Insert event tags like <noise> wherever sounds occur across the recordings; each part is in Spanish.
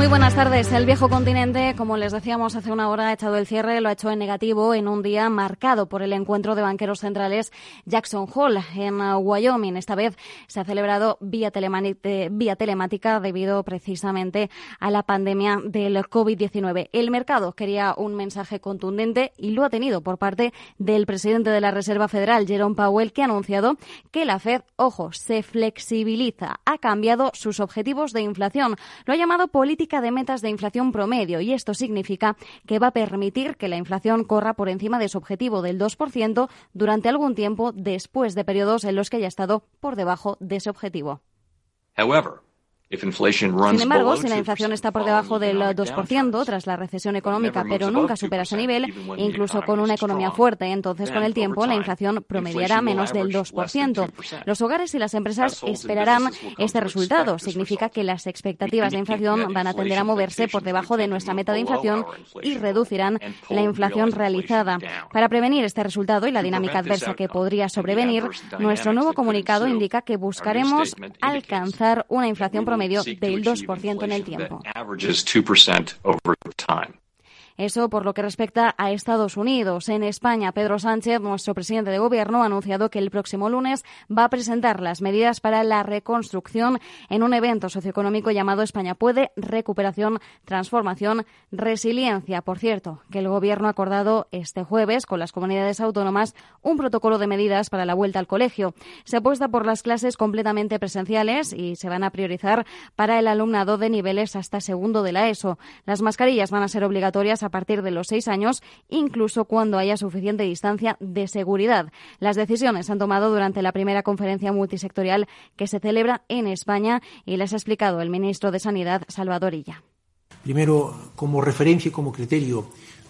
Muy buenas tardes. El viejo continente, como les decíamos hace una hora, ha echado el cierre, lo ha hecho en negativo en un día marcado por el encuentro de banqueros centrales Jackson Hole en Wyoming. Esta vez se ha celebrado vía, vía telemática debido precisamente a la pandemia del COVID-19. El mercado quería un mensaje contundente y lo ha tenido por parte del presidente de la Reserva Federal, Jerome Powell, que ha anunciado que la Fed, ojo, se flexibiliza, ha cambiado sus objetivos de inflación. Lo ha llamado política de metas de inflación promedio y esto significa que va a permitir que la inflación corra por encima de su objetivo del 2% durante algún tiempo después de periodos en los que haya estado por debajo de ese objetivo. Sin embargo, si la inflación está por debajo del 2% tras la recesión económica, pero nunca supera ese nivel, incluso con una economía fuerte, entonces con el tiempo la inflación promediará menos del 2%. Los hogares y las empresas esperarán este resultado. Significa que las expectativas de inflación van a tender a moverse por debajo de nuestra meta de inflación y reducirán la inflación realizada. Para prevenir este resultado y la dinámica adversa que podría sobrevenir, nuestro nuevo comunicado indica que buscaremos alcanzar una inflación promedio medio del 2% en el tiempo. Eso por lo que respecta a Estados Unidos. En España, Pedro Sánchez, nuestro presidente de gobierno, ha anunciado que el próximo lunes va a presentar las medidas para la reconstrucción en un evento socioeconómico llamado España Puede, Recuperación, Transformación, Resiliencia. Por cierto, que el gobierno ha acordado este jueves con las comunidades autónomas un protocolo de medidas para la vuelta al colegio. Se apuesta por las clases completamente presenciales y se van a priorizar para el alumnado de niveles hasta segundo de la ESO. Las mascarillas van a ser obligatorias a a partir de los seis años, incluso cuando haya suficiente distancia de seguridad. Las decisiones se han tomado durante la primera conferencia multisectorial que se celebra en España y les ha explicado el ministro de Sanidad, Salvador Illa. Primero, como referencia y como criterio,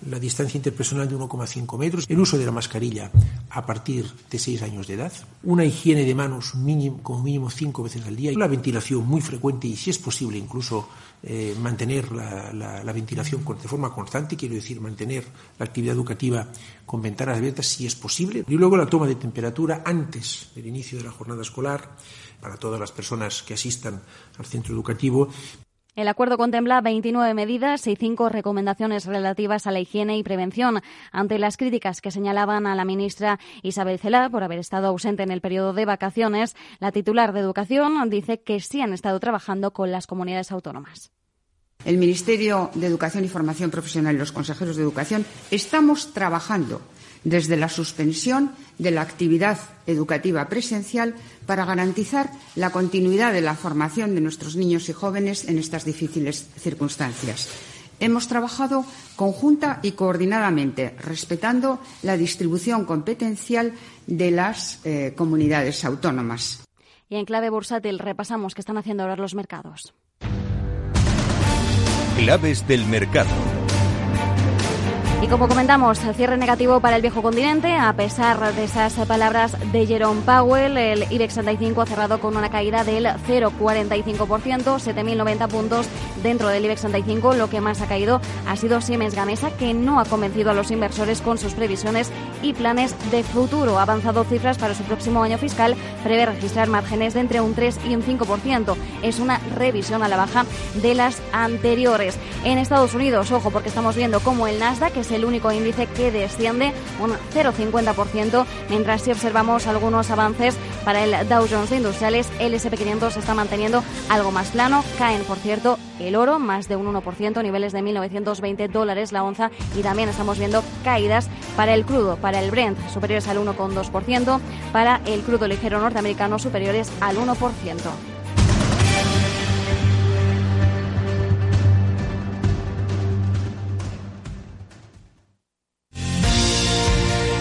la distancia interpersonal de 1,5 metros, el uso de la mascarilla a partir de 6 años de edad, una higiene de manos mínimo, como mínimo 5 veces al día, una ventilación muy frecuente y, si es posible, incluso eh, mantener la, la, ventilación de forma constante, quiero decir, mantener la actividad educativa con ventanas abiertas si es posible, y luego la toma de temperatura antes del inicio de la jornada escolar para todas las personas que asistan al centro educativo el acuerdo contempla 29 medidas y cinco recomendaciones relativas a la higiene y prevención ante las críticas que señalaban a la ministra Isabel Celá por haber estado ausente en el periodo de vacaciones. La titular de Educación dice que sí han estado trabajando con las comunidades autónomas. El Ministerio de Educación y Formación Profesional y los consejeros de Educación estamos trabajando desde la suspensión de la actividad educativa presencial para garantizar la continuidad de la formación de nuestros niños y jóvenes en estas difíciles circunstancias. Hemos trabajado conjunta y coordinadamente, respetando la distribución competencial de las eh, comunidades autónomas. Y en clave bursátil repasamos qué están haciendo ahora los mercados. Claves del mercado. Y como comentamos, el cierre negativo para el viejo continente, a pesar de esas palabras de Jerome Powell, el IBEX 35 ha cerrado con una caída del 0,45%, 7.090 puntos dentro del IBEX 35. Lo que más ha caído ha sido Siemens Gamesa, que no ha convencido a los inversores con sus previsiones y planes de futuro. Ha avanzado cifras para su próximo año fiscal, prevé registrar márgenes de entre un 3 y un 5%. Es una revisión a la baja de las anteriores. En Estados Unidos, ojo, porque estamos viendo cómo el Nasdaq, es el único índice que desciende un 0,50%, mientras si observamos algunos avances para el Dow Jones Industriales, el SP500 se está manteniendo algo más plano. Caen, por cierto, el oro más de un 1%, niveles de 1.920 dólares la onza, y también estamos viendo caídas para el crudo, para el Brent superiores al 1,2%, para el crudo ligero norteamericano superiores al 1%.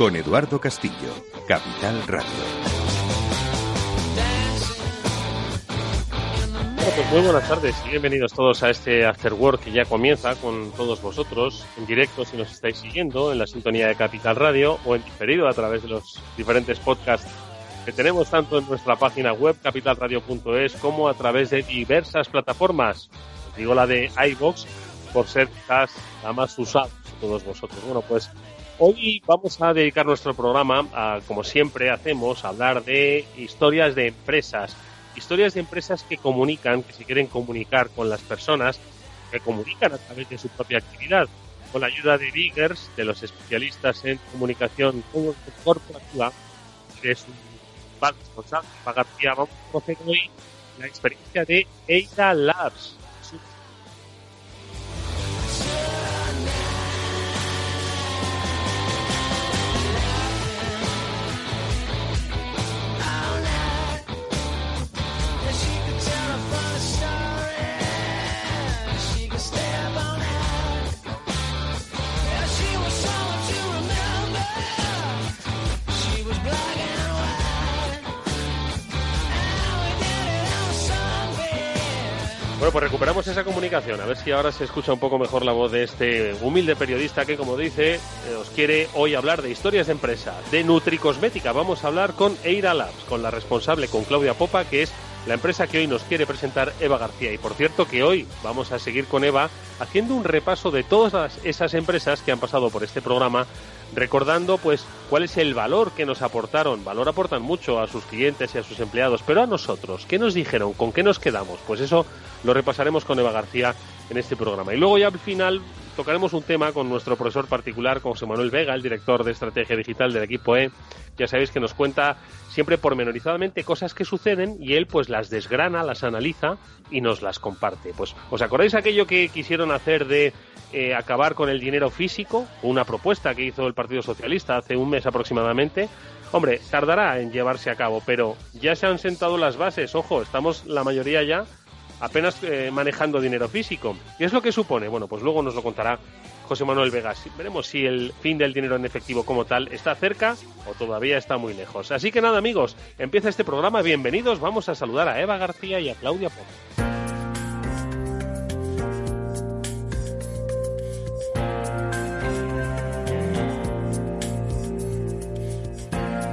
con Eduardo Castillo, Capital Radio. Pues muy buenas tardes y bienvenidos todos a este After Work que ya comienza con todos vosotros en directo si nos estáis siguiendo en la sintonía de Capital Radio o en diferido a través de los diferentes podcasts que tenemos tanto en nuestra página web capitalradio.es como a través de diversas plataformas. Os digo la de iBox por ser quizás la más usada todos vosotros. Bueno, pues hoy vamos a dedicar nuestro programa a, como siempre hacemos, a hablar de historias de empresas. Historias de empresas que comunican, que se quieren comunicar con las personas, que comunican a través de su propia actividad. Con la ayuda de Biggers, de los especialistas en comunicación corporativa, es un responsable, García, vamos a conocer hoy la experiencia de Eida Labs Bueno, pues recuperamos esa comunicación, a ver si ahora se escucha un poco mejor la voz de este humilde periodista que, como dice, eh, os quiere hoy hablar de historias de empresa, de Nutricosmética. Vamos a hablar con Eira Labs, con la responsable, con Claudia Popa, que es la empresa que hoy nos quiere presentar Eva García. Y por cierto que hoy vamos a seguir con Eva haciendo un repaso de todas esas empresas que han pasado por este programa recordando pues cuál es el valor que nos aportaron. Valor aportan mucho a sus clientes y a sus empleados, pero a nosotros, ¿qué nos dijeron? ¿Con qué nos quedamos? Pues eso lo repasaremos con Eva García en este programa. Y luego ya al final tocaremos un tema con nuestro profesor particular, José Manuel Vega, el director de estrategia digital del equipo E. Ya sabéis que nos cuenta siempre pormenorizadamente cosas que suceden y él pues las desgrana, las analiza y nos las comparte. Pues, ¿os acordáis aquello que quisieron hacer de eh, acabar con el dinero físico? Una propuesta que hizo el Partido Socialista hace un mes aproximadamente. Hombre, tardará en llevarse a cabo, pero ya se han sentado las bases. Ojo, estamos la mayoría ya apenas eh, manejando dinero físico. ¿Qué es lo que supone? Bueno, pues luego nos lo contará José Manuel Vegas. Veremos si el fin del dinero en efectivo como tal está cerca o todavía está muy lejos. Así que nada, amigos, empieza este programa. Bienvenidos. Vamos a saludar a Eva García y a Claudia Pérez.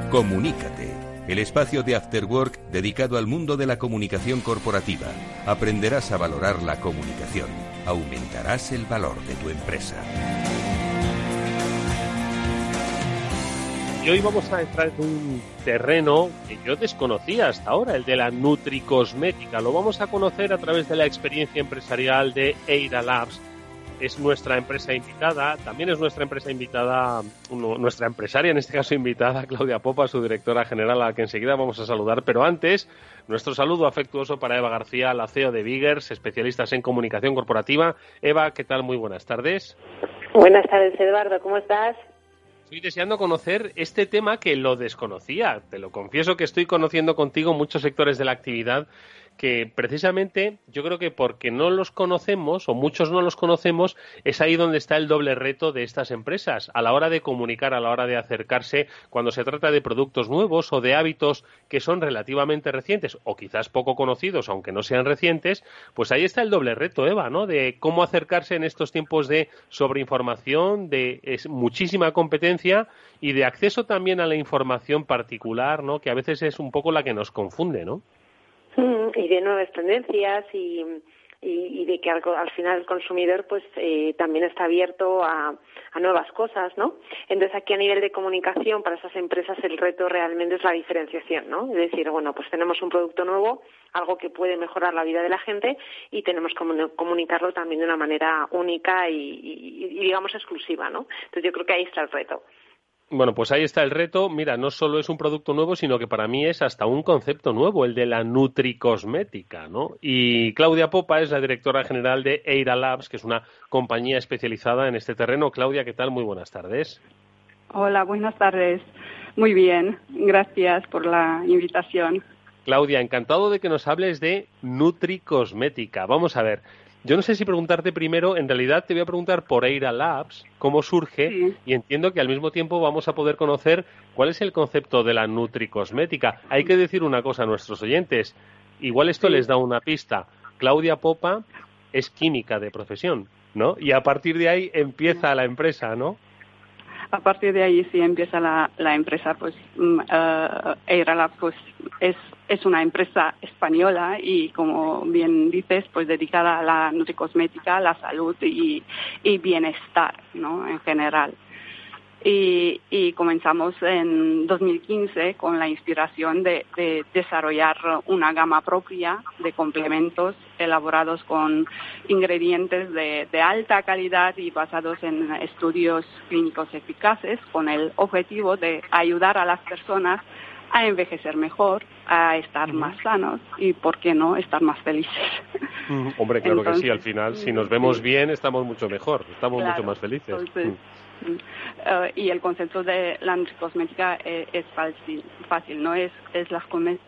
Comunícate, el espacio de After Work dedicado al mundo de la comunicación corporativa. Aprenderás a valorar la comunicación, aumentarás el valor de tu empresa. Y hoy vamos a entrar en un terreno que yo desconocía hasta ahora, el de la nutricosmética. Lo vamos a conocer a través de la experiencia empresarial de Eira Labs, es nuestra empresa invitada, también es nuestra empresa invitada, nuestra empresaria en este caso invitada, Claudia Popa, su directora general, a la que enseguida vamos a saludar. Pero antes, nuestro saludo afectuoso para Eva García, la CEO de Biggers, especialistas en comunicación corporativa. Eva, ¿qué tal? Muy buenas tardes. Buenas tardes, Eduardo, ¿cómo estás? Estoy deseando conocer este tema que lo desconocía. Te lo confieso que estoy conociendo contigo muchos sectores de la actividad que precisamente yo creo que porque no los conocemos o muchos no los conocemos, es ahí donde está el doble reto de estas empresas a la hora de comunicar, a la hora de acercarse cuando se trata de productos nuevos o de hábitos que son relativamente recientes o quizás poco conocidos, aunque no sean recientes, pues ahí está el doble reto, Eva, ¿no? De cómo acercarse en estos tiempos de sobreinformación, de muchísima competencia y de acceso también a la información particular, ¿no? Que a veces es un poco la que nos confunde, ¿no? Mm, y de nuevas tendencias y, y, de que al, final el consumidor pues eh, también está abierto a, a, nuevas cosas, ¿no? Entonces aquí a nivel de comunicación para esas empresas el reto realmente es la diferenciación, ¿no? Es decir, bueno, pues tenemos un producto nuevo, algo que puede mejorar la vida de la gente y tenemos que comunicarlo también de una manera única y, y digamos exclusiva, ¿no? Entonces yo creo que ahí está el reto. Bueno, pues ahí está el reto. Mira, no solo es un producto nuevo, sino que para mí es hasta un concepto nuevo, el de la nutricosmética, ¿no? Y Claudia Popa es la directora general de Eira Labs, que es una compañía especializada en este terreno. Claudia, ¿qué tal? Muy buenas tardes. Hola, buenas tardes. Muy bien, gracias por la invitación. Claudia, encantado de que nos hables de nutricosmética. Vamos a ver, yo no sé si preguntarte primero, en realidad te voy a preguntar por Eira Labs, cómo surge, y entiendo que al mismo tiempo vamos a poder conocer cuál es el concepto de la nutricosmética. Hay que decir una cosa a nuestros oyentes, igual esto les da una pista. Claudia Popa es química de profesión, ¿no? Y a partir de ahí empieza la empresa, ¿no? A partir de ahí sí empieza la, la empresa, pues uh, pues es, es una empresa española y como bien dices, pues dedicada a la nutricosmética, la salud y, y bienestar, ¿no? En general. Y, comenzamos en 2015 con la inspiración de, desarrollar una gama propia de complementos elaborados con ingredientes de, alta calidad y basados en estudios clínicos eficaces con el objetivo de ayudar a las personas a envejecer mejor, a estar más sanos y, ¿por qué no?, estar más felices. Hombre, claro que sí, al final, si nos vemos bien, estamos mucho mejor, estamos mucho más felices. Mm. Eh, y el concepto de la cosmética eh, es fácil, fácil, ¿no? Es, es la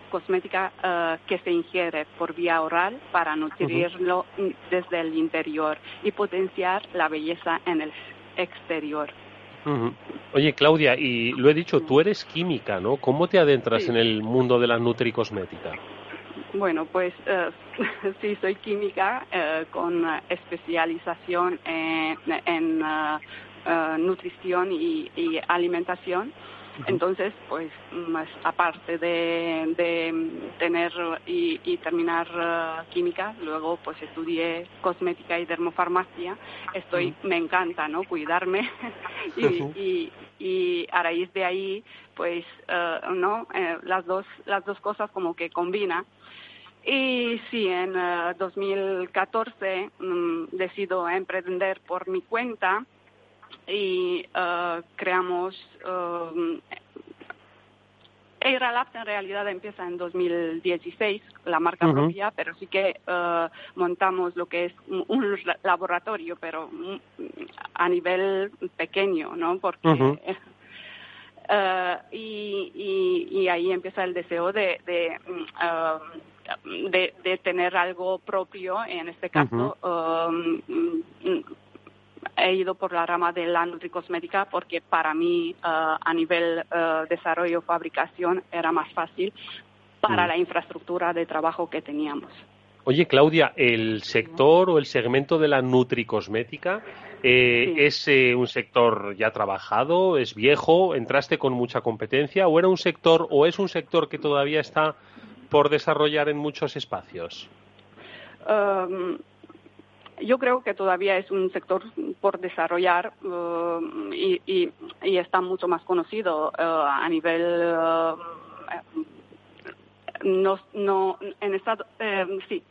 cosmética eh, que se ingiere por vía oral para nutrirlo desde el interior y potenciar la belleza en el exterior. Oye, Claudia, y lo he dicho, tú eres química, ¿no? ¿Cómo te adentras en el mundo de la nutricosmética? Bueno, pues <laughs> sí, soy química con especialización en, en eh, nutrición y, alimentación. Entonces, pues, más aparte de, tener y, terminar eh, química, luego pues estudié cosmética y dermofarmacia. Estoy, me encanta, ¿no? Cuidarme <laughs> y, y, a raíz de ahí, pues, uh, ¿no? las dos las dos cosas como que combina. Y sí, en 2014 mm, decido emprender por mi cuenta y uh, creamos um, Labs en realidad empieza en 2016, la marca propia, pero sí que uh, montamos lo que es un, laboratorio, pero a nivel pequeño, ¿no? Porque uh, <laughs> y, y, ahí empieza el deseo de, de, um, de, tener algo propio, en este caso, um, he ido por la rama de la nutricosmética porque para mí eh, a nivel uh, desarrollo fabricación era más fácil para mm. la infraestructura de trabajo que teníamos. Oye, Claudia, ¿el sector o el segmento de la nutricosmética eh, es un sector ya trabajado, es viejo, entraste con mucha competencia o era un sector o es un sector que todavía está por desarrollar en muchos espacios? Um, yo creo que todavía es un sector por desarrollar uh, y, está mucho más conocido uh, a nivel uh, no, no en estado sí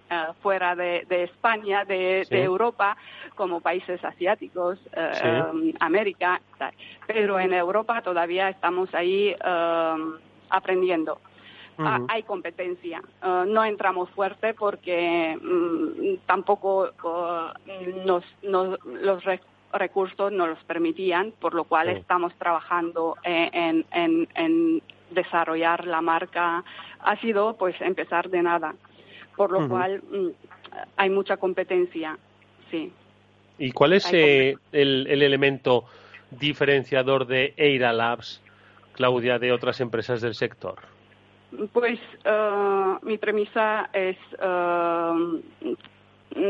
fuera de, España de, Europa como países asiáticos um, América pero en Europa todavía estamos ahí um, Ah, hay competencia. Ah, no entramos fuerte porque mm, tampoco nos, los recursos no los permitían, por lo cual estamos trabajando en, en, en, desarrollar la marca. Ha sido pues empezar de nada. por lo cual mm, hay mucha competencia, sí. ¿Y cuál es eh, el, elemento diferenciador de Eira Labs, Claudia, de otras empresas del sector? Pues eh, mi premisa es eh,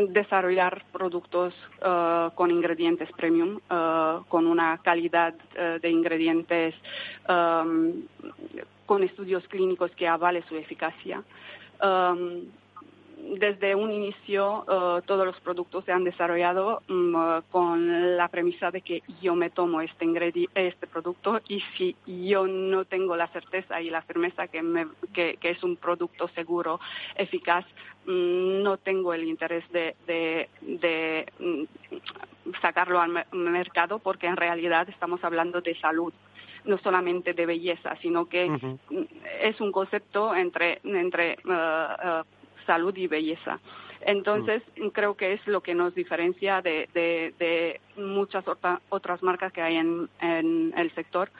desarrollar productos con ingredientes premium, con una calidad de ingredientes, con estudios clínicos que avale su eficacia desde un inicio eh, todos los productos se han desarrollado mm, eh, con la premisa de que yo me tomo este, este producto y si yo no tengo la certeza y la firmeza que, que, es un producto seguro, eficaz, mm, no tengo el interés de, de, mm, sacarlo al mercado porque en realidad estamos hablando de salud no solamente de belleza, sino que es un concepto entre, entre uh, salud y belleza. Entonces, mm. creo que es lo que nos diferencia de, muchas otras marcas que hay en, el sector,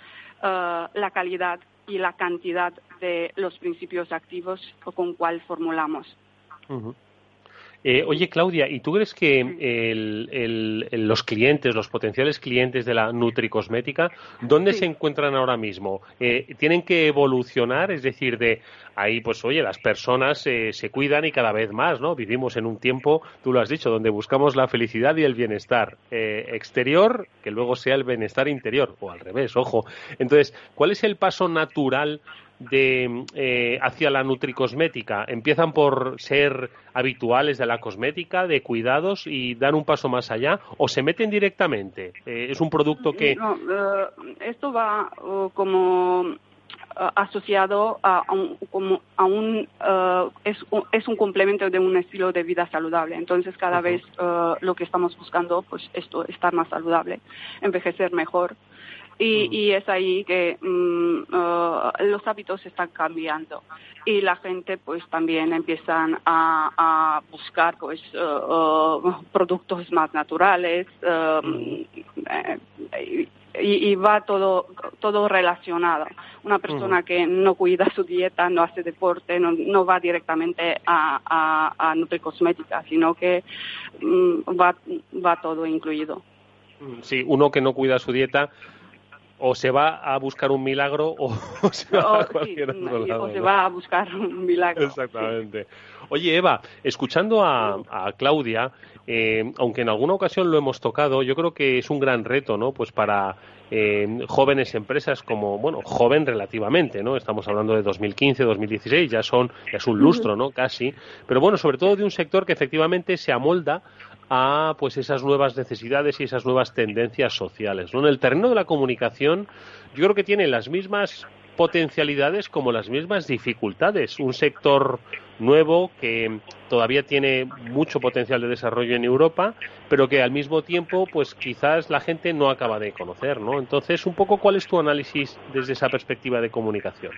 uh, la calidad y la cantidad de los principios activos con cual formulamos. Eh, oye, Claudia, ¿y tú crees que los clientes, los potenciales clientes de la Nutricosmética, ¿dónde se encuentran ahora mismo? Eh, ¿Tienen que evolucionar? Es decir, de ahí, pues oye, las personas eh, se cuidan y cada vez más, ¿no? Vivimos en un tiempo, tú lo has dicho, donde buscamos la felicidad y el bienestar exterior, que luego sea el bienestar interior, o al revés, ojo. Entonces, ¿cuál es el paso natural de eh, hacia la nutricosmética empiezan por ser habituales de la cosmética, de cuidados y dan un paso más allá o se meten directamente. Eh, es un producto que no, eh, esto va como asociado a, un, como a un, es, es, un complemento de un estilo de vida saludable. Entonces, cada vez lo que estamos buscando, pues esto, estar más saludable, envejecer mejor, y, es ahí que mm, uh, los hábitos están cambiando. Y la gente pues también empiezan a, buscar pues uh, uh, productos más naturales eh, y, va todo todo relacionado. Una persona que no cuida su dieta no hace deporte no, va directamente a, a, a nutricosmética sino que mm, va va todo incluido. Sí uno que no cuida su dieta o se va a buscar un milagro o, <laughs> se va a cualquier otro lado. O se va a buscar un milagro. Exactamente. Oye, Eva, escuchando a, Claudia, eh, aunque en alguna ocasión lo hemos tocado, yo creo que es un gran reto, ¿no? Pues para eh, jóvenes empresas como, bueno, joven relativamente, ¿no? Estamos hablando de 2015, 2016, ya son, ya es un lustro, ¿no? Casi. Pero bueno, sobre todo de un sector que efectivamente se amolda a pues esas nuevas necesidades y esas nuevas tendencias sociales. En el terreno de la comunicación, yo creo que tiene las mismas potencialidades como las mismas dificultades. Un sector nuevo que todavía tiene mucho potencial de desarrollo en Europa, pero que al mismo tiempo, pues quizás la gente no acaba de conocer, ¿no? Entonces, un poco, ¿cuál es tu análisis desde esa perspectiva de comunicación?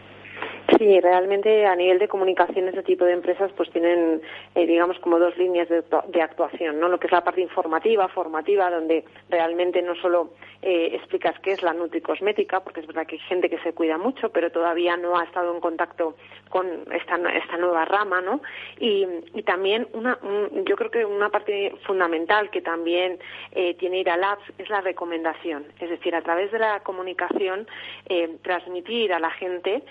Sí, realmente a nivel de comunicación ese tipo de empresas pues tienen, eh, digamos, como dos líneas de, actuación, ¿no? Lo que es la parte informativa, formativa, donde realmente no solo eh, explicas qué es la nutricosmética, porque es verdad que hay gente que se cuida mucho, pero todavía no ha estado en contacto con esta, esta nueva rama, ¿no? Y, y también una, yo creo que una parte fundamental que también eh, tiene ir a Labs es la recomendación, es decir, a través de la comunicación transmitir a la gente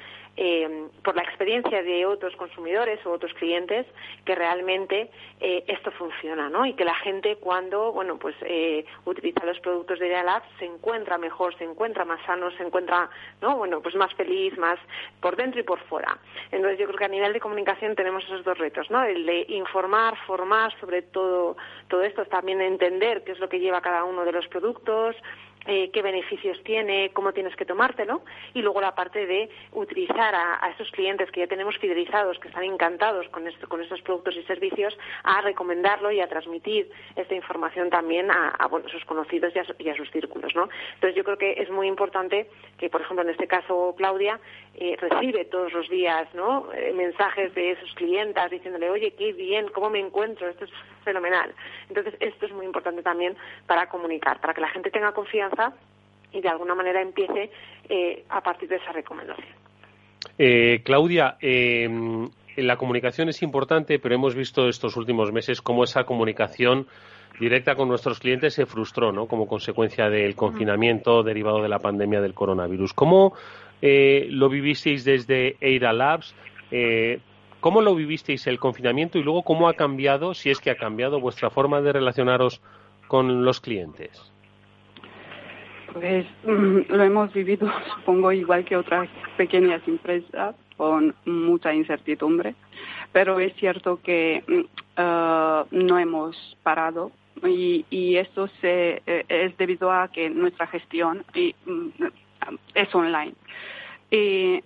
eh, por la experiencia de otros consumidores o otros clientes que realmente eh, esto funciona, ¿no? Y que la gente cuando, bueno, pues eh, utiliza los productos de Idealab se encuentra mejor, se encuentra más sano, se encuentra, ¿no? Bueno, pues más feliz, más por dentro y por fuera. Entonces yo creo que a nivel de comunicación tenemos esos dos retos, ¿no? El de informar, formar sobre todo todo esto, también entender qué es lo que lleva cada uno de los productos, eh, qué beneficios tiene, cómo tienes que tomártelo, y luego la parte de utilizar a, esos clientes que ya tenemos fidelizados, que están encantados con, esto, con estos productos y servicios, a recomendarlo y a transmitir esta información también a, a bueno, sus conocidos y a, sus círculos. Entonces yo creo que es muy importante que, por ejemplo, en este caso Claudia eh, recibe todos los días. Eh, mensajes de sus clientes diciéndole, oye, qué bien, cómo me encuentro, esto es fenomenal. Entonces esto es muy importante también para comunicar, para que la gente tenga confianza y de alguna manera empiece eh, a partir de esa recomendación. Eh, Claudia, em, la comunicación es importante, pero hemos visto estos últimos meses cómo esa comunicación directa con nuestros clientes se frustró, ¿no? Como consecuencia del confinamiento derivado de la pandemia del coronavirus. ¿Cómo eh, lo vivisteis desde Eira Labs? Eh, ¿Cómo lo vivisteis el confinamiento y luego cómo ha cambiado, si es que ha cambiado, vuestra forma de relacionaros con los clientes? Pues mm, lo hemos vivido, <laughs> supongo, igual que otras pequeñas empresas, con mucha incertidumbre, pero es cierto que eh, no hemos parado y, y esto se, eh, es debido a que nuestra gestión mm, es online. Y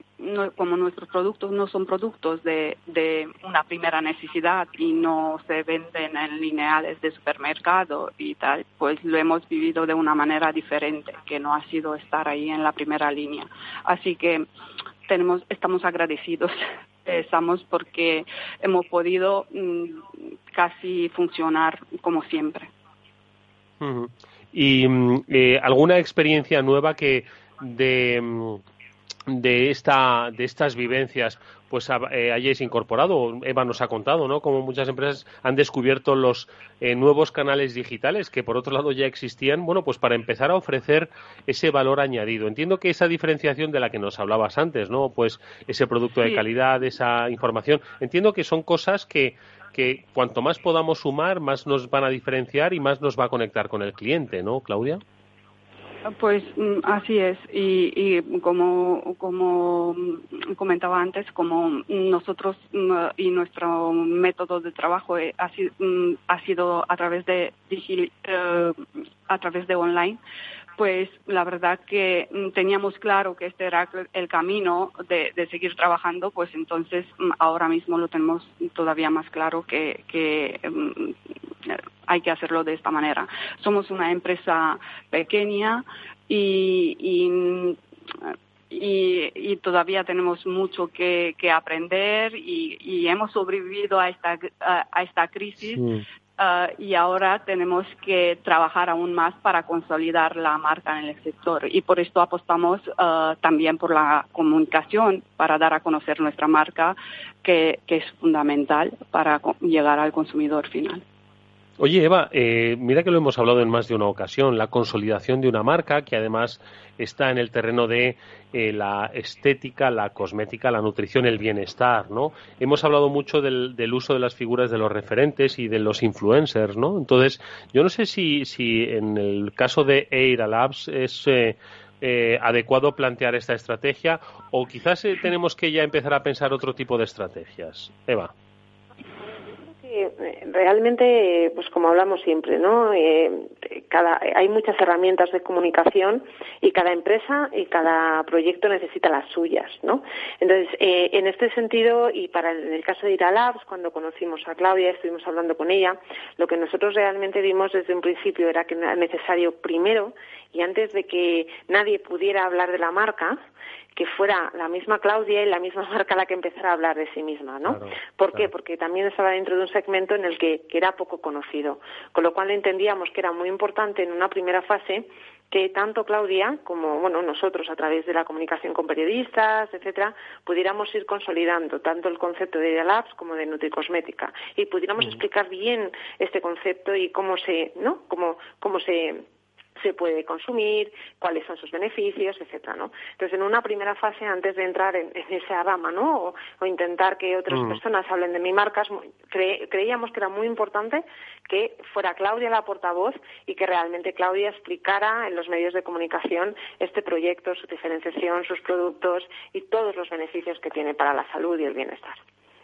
como nuestros productos no son productos de, de, una primera necesidad y no se venden en lineales de supermercado y tal, pues lo hemos vivido de una manera diferente, que no ha sido estar ahí en la primera línea. Así que tenemos, estamos agradecidos, <laughs> estamos porque hemos podido mm, casi funcionar como siempre. ¿Y mm, eh, alguna experiencia nueva que de mm, de esta de estas vivencias pues eh, hayáis incorporado. Eva nos ha contado no como muchas empresas han descubierto los eh, nuevos canales digitales que por otro lado ya existían bueno pues para empezar a ofrecer ese valor añadido. Entiendo que esa diferenciación de la que nos hablabas antes no pues ese producto de calidad esa información. Entiendo que son cosas que que cuanto más podamos sumar más nos van a diferenciar y más nos va a conectar con el cliente no Claudia pues mm, así es, y, como, como comentaba antes, como nosotros mm, y nuestro método de trabajo eh, mm, ha sido, a través de eh, a través de online, pues la verdad que teníamos claro que este era el camino de, seguir trabajando, pues entonces ahora mismo lo tenemos todavía más claro que, que hay que hacerlo de esta manera. Somos una empresa pequeña y, todavía tenemos mucho que, aprender y, hemos sobrevivido a, esta crisis ah, y ahora tenemos que trabajar aún más para consolidar la marca en el sector y por esto apostamos ah, también por la comunicación para dar a conocer nuestra marca que es fundamental para llegar al consumidor final. Oye, Eva, eh, mira que lo hemos hablado en más de una ocasión, la consolidación de una marca que además está en el terreno de eh, la estética, la cosmética, la nutrición, el bienestar, ¿no? Hemos hablado mucho del, uso de las figuras de los referentes y de los influencers, ¿no? Entonces, yo no sé si, si en el caso de Eira Labs es... Eh, adecuado plantear esta estrategia o quizás tenemos que ya empezar a pensar otro tipo de estrategias. Eva. Eh, realmente, pues como hablamos siempre, ¿no? Eh, cada, hay muchas herramientas de comunicación y cada empresa y cada proyecto necesita las suyas, ¿no? Entonces, eh, en este sentido, y para el, el caso de Iralabs, cuando conocimos a Claudia, estuvimos hablando con ella, lo que nosotros realmente vimos desde un principio era que era necesario primero, y antes de que nadie pudiera hablar de la marca, que fuera la misma Claudia y la misma <laughs> marca la que empezara a hablar de sí misma, ¿no? ¿Por qué? Porque también estaba dentro de un segmento en el que, era poco conocido, con lo cual entendíamos que era muy importante en una primera fase que tanto Claudia como bueno nosotros a través de la comunicación con periodistas, etcétera, pudiéramos ir consolidando tanto el concepto de Labs como de Nutricosmética y pudiéramos explicar bien este concepto y cómo se, ¿no? Cómo, cómo se se puede consumir, cuáles son sus beneficios, etcétera, ¿no? Entonces, en una primera fase, antes de entrar en, esa rama, ¿no? O, intentar que otras mm. personas hablen de mi marca, creíamos que era muy importante que fuera Claudia la portavoz y que realmente Claudia explicara en los medios de comunicación este proyecto, su diferenciación, sus productos y todos los beneficios que tiene para la salud y el bienestar.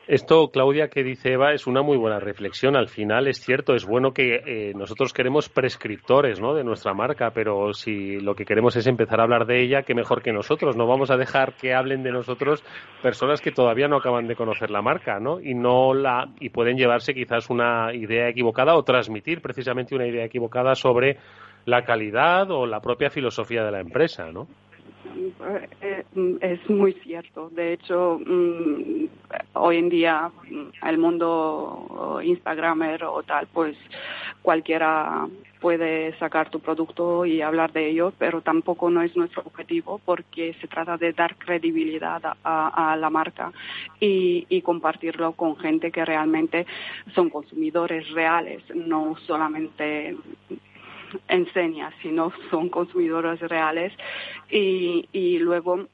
Esto, Claudia, que dice Eva, es una muy buena reflexión. Al final es cierto, es bueno que eh, nosotros queremos prescriptores ¿no? de nuestra marca, pero si lo que queremos es empezar a hablar de ella, qué mejor que nosotros. No vamos a dejar que hablen de nosotros personas que todavía no acaban de conocer la marca, ¿no? Y no la y pueden llevarse quizás una idea equivocada o transmitir precisamente una idea equivocada sobre la calidad o la propia filosofía de la empresa, ¿no? Eh, es muy cierto. De hecho, mm, hoy en día mm, el mundo Instagramer o tal, pues cualquiera puede sacar tu producto y hablar de ello, pero tampoco no es nuestro objetivo porque se trata de dar credibilidad a, la marca y, compartirlo con gente que realmente son consumidores reales, no solamente enseña, sino son consumidores reales. Y, y luego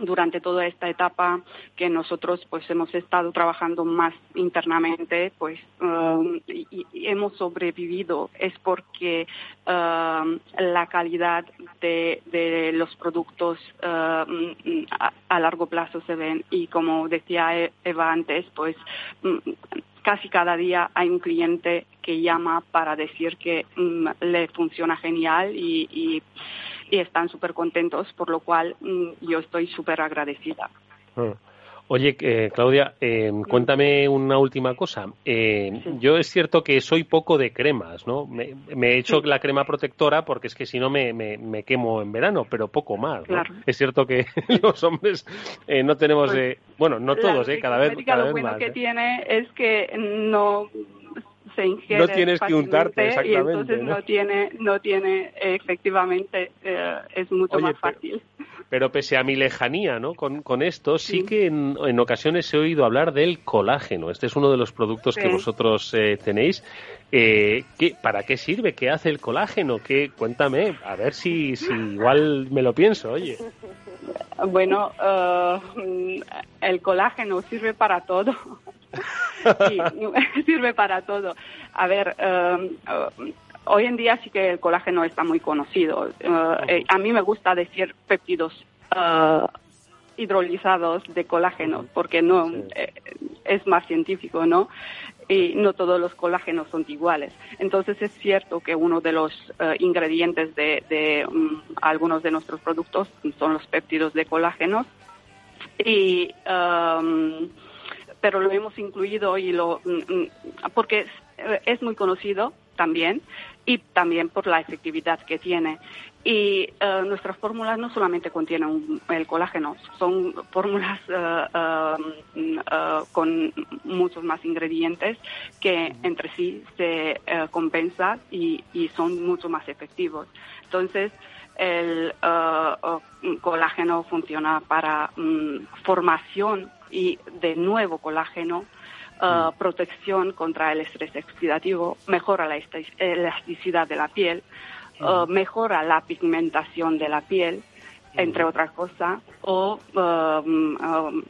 durante toda esta etapa que nosotros pues hemos estado trabajando más internamente pues um, y, hemos sobrevivido es porque um, la calidad de, de los productos um, a, largo plazo se ven. Y como decía e-, Eva antes pues casi cada día hay un cliente que llama para decir que mm, le funciona genial y, y, están súper contentos, por lo cual mm, yo estoy súper agradecida. Ah. Oye, eh, Claudia, eh, cuéntame una última cosa. Eh, yo es cierto que soy poco de cremas, ¿no? Me, he hecho la crema protectora porque es que si no me, me, quemo en verano, pero poco más. ¿no? Es cierto que <laughs> los hombres no tenemos, pues, bueno, no todos, ¿eh? Cada vez, cada lo bueno que tiene es que no se ingiere no tienes que untarte exactamente, y entonces ¿no? tiene no tiene efectivamente es mucho más fácil pero pese a mi lejanía ¿no? con, esto, sí, que en, ocasiones he oído hablar del colágeno. Este es uno de los productos que vosotros eh, tenéis. Eh, ¿qué, ¿Para qué sirve? ¿Qué hace el colágeno? ¿Qué, cuéntame, a ver si, si igual me lo pienso, oye. Bueno, eh, el colágeno sirve para todo. <laughs> sí, <laughs> sirve para todo. A ver, Hoy en día sí que el colágeno está muy conocido. Eh, eh, a mí me gusta decir péptidos uh, hidrolizados de colágeno porque no es más científico, ¿no? Y no todos los colágenos son iguales. Entonces es cierto que uno de los ingredientes de, mm, algunos de nuestros productos son los péptidos de colágeno y um, pero lo hemos incluido y lo mm, mm, porque es muy conocido también y también por la efectividad que tiene. Y eh, nuestras fórmulas no solamente contienen el colágeno, son fórmulas eh, eh, con muchos más ingredientes que entre sí se compensan y, son mucho más efectivos. Entonces, el colágeno funciona para mm, formación y de nuevo colágeno Uh, mm. protección contra el estrés oxidativo, mejora la elasticidad de la piel, uh, mejora la pigmentación de la piel, entre otras cosas, o um, um,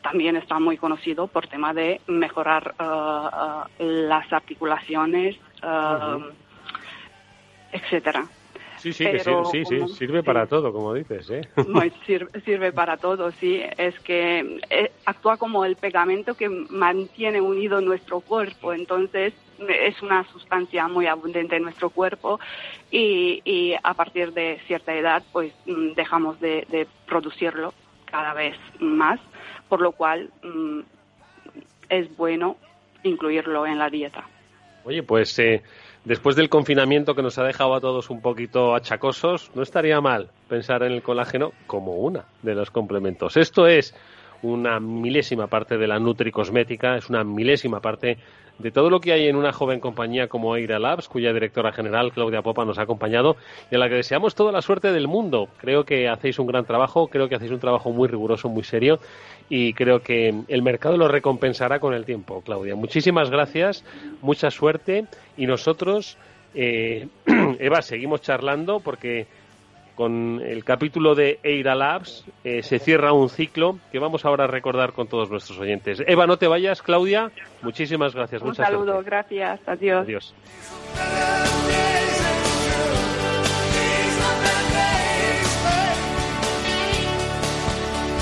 también está muy conocido por tema de mejorar uh, las articulaciones, etcétera. Sí, sí, sí, sí, sirve para todo, como dices, ¿eh? <laughs> sirve, para todo, sí. Es que eh, actúa como el pegamento que mantiene unido nuestro cuerpo. Entonces, es una sustancia muy abundante en nuestro cuerpo y, a partir de cierta edad, pues mm, dejamos de, producirlo cada vez más, por lo cual mm, es bueno incluirlo en la dieta. Oye, pues... Eh después del confinamiento que nos ha dejado a todos un poquito achacosos, no estaría mal pensar en el colágeno como una de los complementos. Esto es una milésima parte de la nutricosmética, es una milésima parte de todo lo que hay en una joven compañía como Eira Labs, cuya directora general, Claudia Popa, nos ha acompañado y a la que deseamos toda la suerte del mundo. Creo que hacéis un gran trabajo, creo que hacéis un trabajo muy riguroso, muy serio y creo que el mercado lo recompensará con el tiempo, Claudia. Muchísimas gracias, mucha suerte y nosotros, eh, <clears throat> Eva, seguimos charlando porque con el capítulo de Eira Labs eh, se cierra un ciclo que vamos ahora a recordar con todos nuestros oyentes. Eva, no te vayas, Claudia. Muchísimas gracias. Un saludo, gracias. Adiós. Adiós.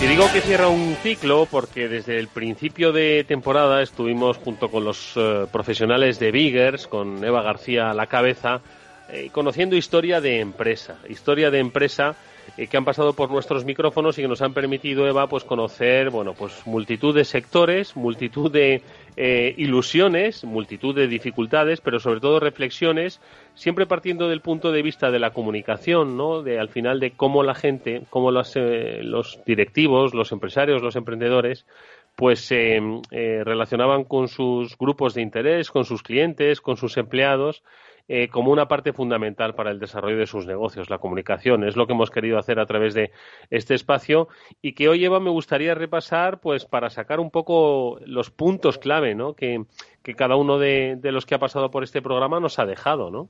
Y digo que cierra un ciclo porque desde el principio de temporada estuvimos junto con los eh, profesionales de Biggers, con Eva García a la cabeza, eh, conociendo historia de empresa. Historia de empresa eh, que han pasado por nuestros micrófonos y que nos han permitido, Eva, pues conocer, bueno, pues multitud de sectores, multitud de eh, ilusiones, multitud de dificultades, pero sobre todo reflexiones, siempre partiendo del punto de vista de la comunicación, ¿no? De al final de cómo la gente, cómo los, los directivos, los empresarios, los emprendedores, pues se relacionaban con sus grupos de interés, con sus clientes, con sus empleados, eh, como una parte fundamental para el desarrollo de sus negocios, la comunicación. Es lo que hemos querido hacer a través de este espacio y que hoy, Eva, me gustaría repasar, pues para sacar un poco los puntos clave, ¿no? Que, cada uno de, de los que ha pasado por este programa nos ha dejado, ¿no?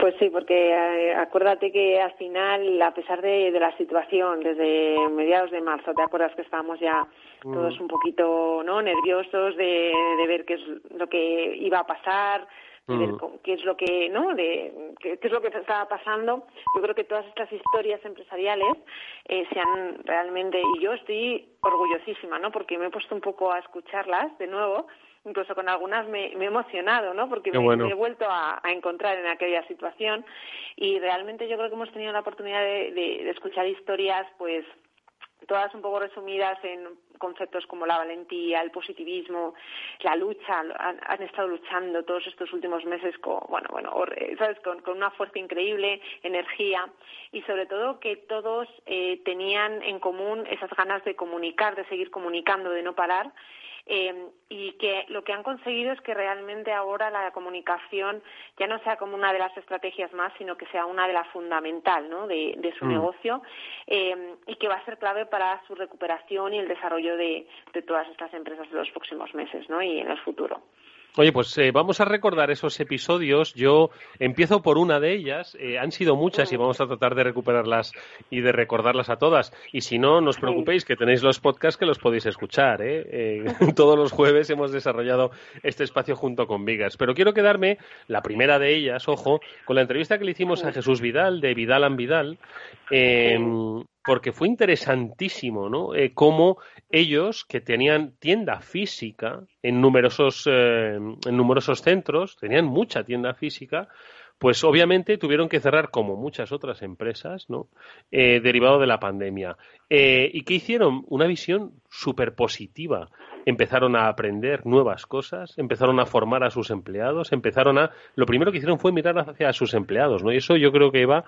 Pues sí, porque eh, acuérdate que al final, a pesar de, la situación, desde mediados de marzo, ¿te acuerdas que estábamos ya todos mm. un poquito no nerviosos de, ver qué es lo que iba a pasar? De ver mm. qué es lo que no de qué, es lo que estaba pasando. Yo creo que todas estas historias empresariales eh, se han realmente y yo estoy orgullosísima no porque me he puesto un poco a escucharlas de nuevo incluso con algunas me, he emocionado, ¿no? Porque me, he vuelto a, encontrar en aquella situación. Y realmente yo creo que hemos tenido la oportunidad de, escuchar historias, pues todas un poco resumidas en conceptos como la valentía, el positivismo, la lucha, han, estado luchando todos estos últimos meses con, bueno, bueno, ¿sabes? Con, una fuerza increíble, energía y sobre todo que todos eh, tenían en común esas ganas de comunicar, de seguir comunicando, de no parar eh, y que lo que han conseguido es que realmente ahora la comunicación ya no sea como una de las estrategias más, sino que sea una de las fundamental ¿no? de, su mm. negocio eh, y que va a ser clave para su recuperación y el desarrollo de, de todas estas empresas en los próximos meses ¿no? y en el futuro. Oye, pues eh, vamos a recordar esos episodios. Yo empiezo por una de ellas. Eh, han sido muchas y vamos a tratar de recuperarlas y de recordarlas a todas. Y si no, no os preocupéis que tenéis los podcasts que los podéis escuchar. ¿eh? <laughs> todos los jueves hemos desarrollado este espacio junto con Vigas. Pero quiero quedarme, la primera de ellas, ojo, con la entrevista que le hicimos a Jesús Vidal, de Vidal and Vidal porque fue interesantísimo, ¿no? Eh, cómo ellos, que tenían tienda física en numerosos, eh, en numerosos centros, tenían mucha tienda física, pues obviamente tuvieron que cerrar como muchas otras empresas, ¿no? Eh, derivado de la pandemia. Eh, ¿Y qué hicieron? Una visión súper positiva. Empezaron a aprender nuevas cosas, empezaron a formar a sus empleados, empezaron a... Lo primero que hicieron fue mirar hacia sus empleados, ¿no? Y eso yo creo que Eva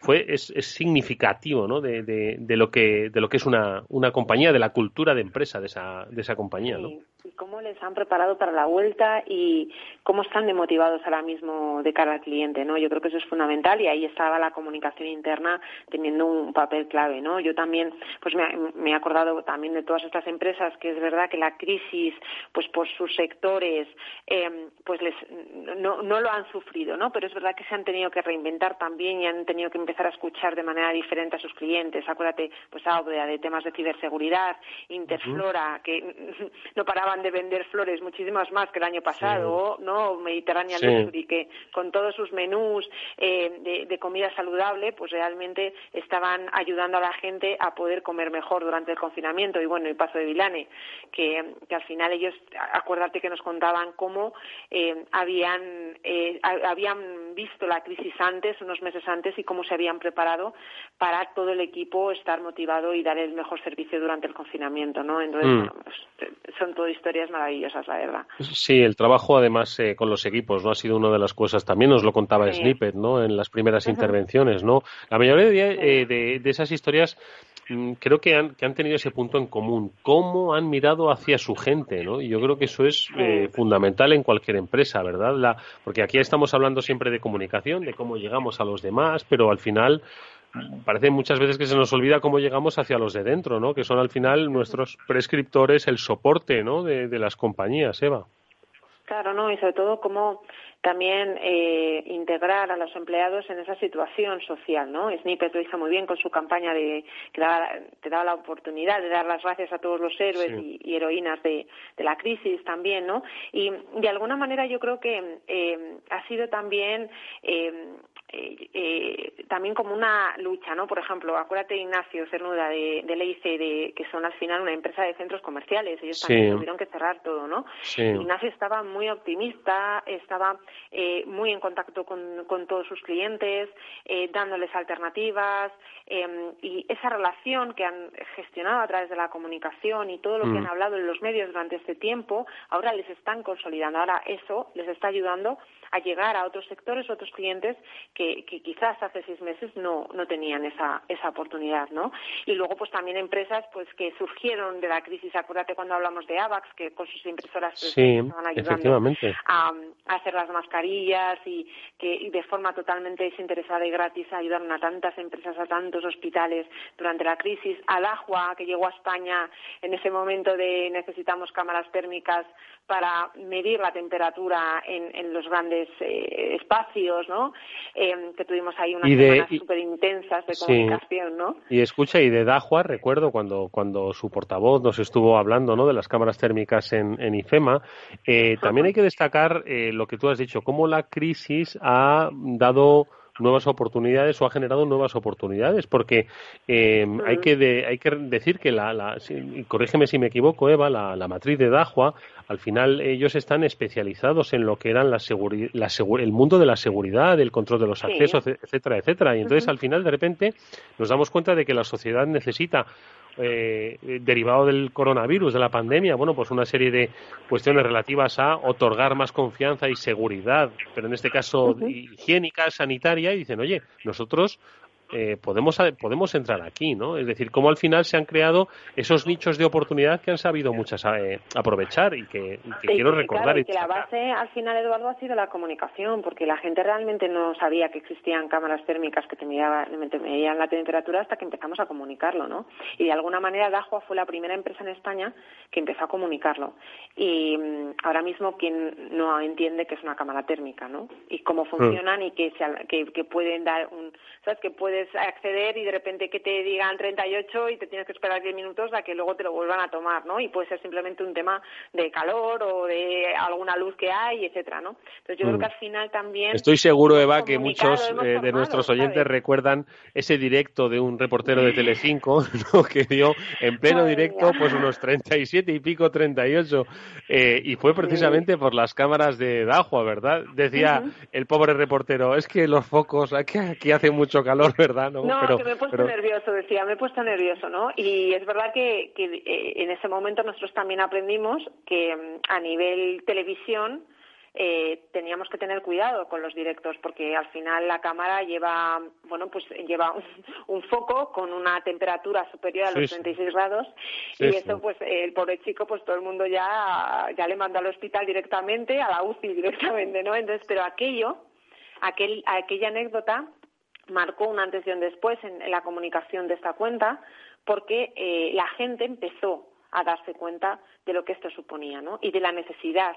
fue, es, significativo, ¿no? De, de, lo que, de lo que es una, una compañía, de la cultura de empresa de esa, de esa compañía, ¿no? Y cómo les han preparado para la vuelta y cómo están demotivados ahora mismo de cara al cliente, ¿no? Yo creo que eso es fundamental y ahí estaba la comunicación interna teniendo un papel clave, ¿no? Yo también, pues me, he acordado también de todas estas empresas que es verdad que la crisis, pues por sus sectores, em, pues les, no, no lo han sufrido, ¿no? Pero es verdad que se han tenido que reinventar también y han tenido que empezar a escuchar de manera diferente a sus clientes. Acuérdate, pues Audea, de temas de ciberseguridad, Interflora, que <laughs> no paraban de vender flores muchísimas más que el año pasado, ¿no? Mediterránea Luxury, que con todos sus menús eh, de, comida saludable, pues realmente estaban ayudando a la gente a poder comer mejor durante el confinamiento. Y bueno, el paso de Vilane, que, al final ellos, acuérdate que nos contaban cómo eh, habían, eh, habían visto la crisis antes, unos meses antes, y cómo se habían preparado para todo el equipo estar motivado y dar el mejor servicio durante el confinamiento, ¿no? Entonces, mm. pues, son todo historias maravillosas, la verdad. Sí, el trabajo además eh, con los equipos, ¿no? Ha sido una de las cosas, también nos lo contaba Snippet, ¿no? En las primeras intervenciones, ¿no? La mayoría de, eh, esas historias mm, creo que han, que han tenido ese punto en común, cómo han mirado hacia su gente, ¿no? Y yo creo que eso es eh, fundamental en cualquier empresa, ¿verdad? La, porque aquí estamos hablando siempre de comunicación, de cómo llegamos a los demás, pero al final parece muchas veces que se nos olvida cómo llegamos hacia los de dentro, ¿no? Que son al final nuestros prescriptores, el soporte, ¿no? De, las compañías, Eva. Claro, ¿no? Y sobre todo cómo también eh, integrar a los empleados en esa situación social, ¿no? Snippet lo hizo muy bien con su campaña de que te daba la oportunidad de dar las gracias a todos los héroes y, heroínas de, la crisis también, ¿no? Y de alguna manera yo creo que eh, ha sido también eh, eh, eh, también como una lucha, ¿no? Por ejemplo, acuérdate Ignacio Cernuda de, de Leice, de, que son al final una empresa de centros comerciales, ellos también tuvieron que cerrar todo, ¿no? Ignacio estaba muy optimista, estaba eh, muy en contacto con, con todos sus clientes, eh, dándoles alternativas, eh, y esa relación que han gestionado a través de la comunicación y todo lo que Mm. han hablado en los medios durante este tiempo, ahora les están consolidando, ahora eso les está ayudando a llegar a otros sectores, otros clientes que, que quizás hace seis meses no, no tenían esa, esa oportunidad, ¿no? Y luego, pues también empresas pues que surgieron de la crisis. Acuérdate cuando hablamos de AVAX, que con sus impresoras pues, Sí, estaban ayudando a hacer las mascarillas y que y de forma totalmente desinteresada y gratis ayudaron a tantas empresas, a tantos hospitales durante la crisis. Al Agua, que llegó a España en ese momento de necesitamos cámaras térmicas para medir la temperatura en, en los grandes eh, espacios, ¿no? Eh, que tuvimos ahí unas de- semanas súper intensas de Sí. comunicación, ¿no? Y escucha, y de Dahua, recuerdo cuando, cuando su portavoz nos estuvo hablando ¿no? de las cámaras térmicas en, en IFEMA, eh, también hay que destacar eh, lo que tú has dicho, cómo la crisis ha dado nuevas oportunidades o ha generado nuevas oportunidades, porque eh, hay, que de- hay que decir que, la, la- si- corrígeme si me equivoco, Eva, la, la matriz de Dahua, al final ellos están especializados en lo que eran la seguri- la el mundo de la seguridad, el control de los Sí. accesos, etcétera, etcétera. Y entonces al final de repente nos damos cuenta de que la sociedad necesita eh, derivado del coronavirus, de la pandemia, bueno, pues una serie de cuestiones relativas a otorgar más confianza y seguridad, pero en este caso higiénica, sanitaria, y dicen, oye, nosotros eh, podemos, podemos entrar aquí, ¿no? Es decir, cómo al final se han creado esos nichos de oportunidad que han sabido muchas eh, aprovechar y que, y que Sí, quiero recordar claro, y que la base al final, Eduardo, ha sido la comunicación, porque la gente realmente no sabía que existían cámaras térmicas que te medían, te medían la temperatura hasta que empezamos a comunicarlo, ¿no? Y de alguna manera Dahua fue la primera empresa en España que empezó a comunicarlo. Y mm, ahora mismo quien no entiende que es una cámara térmica, ¿no? Y cómo funcionan y que, se que, que pueden dar un, ¿sabes? Que puedes acceder y de repente que te digan 38 y te tienes que esperar 10 minutos a que luego te lo vuelvan a tomar, ¿no? Y puede ser simplemente un tema de calor o de alguna luz que hay, etcétera, ¿no? Entonces yo Mm. creo que al final también Estoy seguro, Eva, que muchos eh, de nuestros oyentes ¿sabes? recuerdan ese directo de un reportero de Telecinco <laughs> ¿no? que dio en pleno directo pues unos 37 y pico, 38 eh, y fue precisamente por las cámaras de Dahua, ¿verdad? Decía el pobre reportero, es que los focos, aquí, aquí hace mucho calor, <laughs> ¿verdad? No, No, pero, que me he puesto pero- nervioso, decía, me he puesto nervioso, ¿no? Y es verdad que, que, eh, en ese momento nosotros también aprendimos que mm, a nivel televisión eh, teníamos que tener cuidado con los directos porque al final la cámara lleva, bueno, pues lleva un, un foco con una temperatura superior a los Sí, sí. 36 grados Sí, y sí. eso, pues el pobre chico, pues todo el mundo ya, ya le mandó al hospital directamente, a la UCI directamente, ¿no? Entonces, pero aquello, aquel, aquella anécdota marcó un antes y un después en, la comunicación de esta cuenta porque eh, la gente empezó a darse cuenta de lo que esto suponía ¿no? y de la necesidad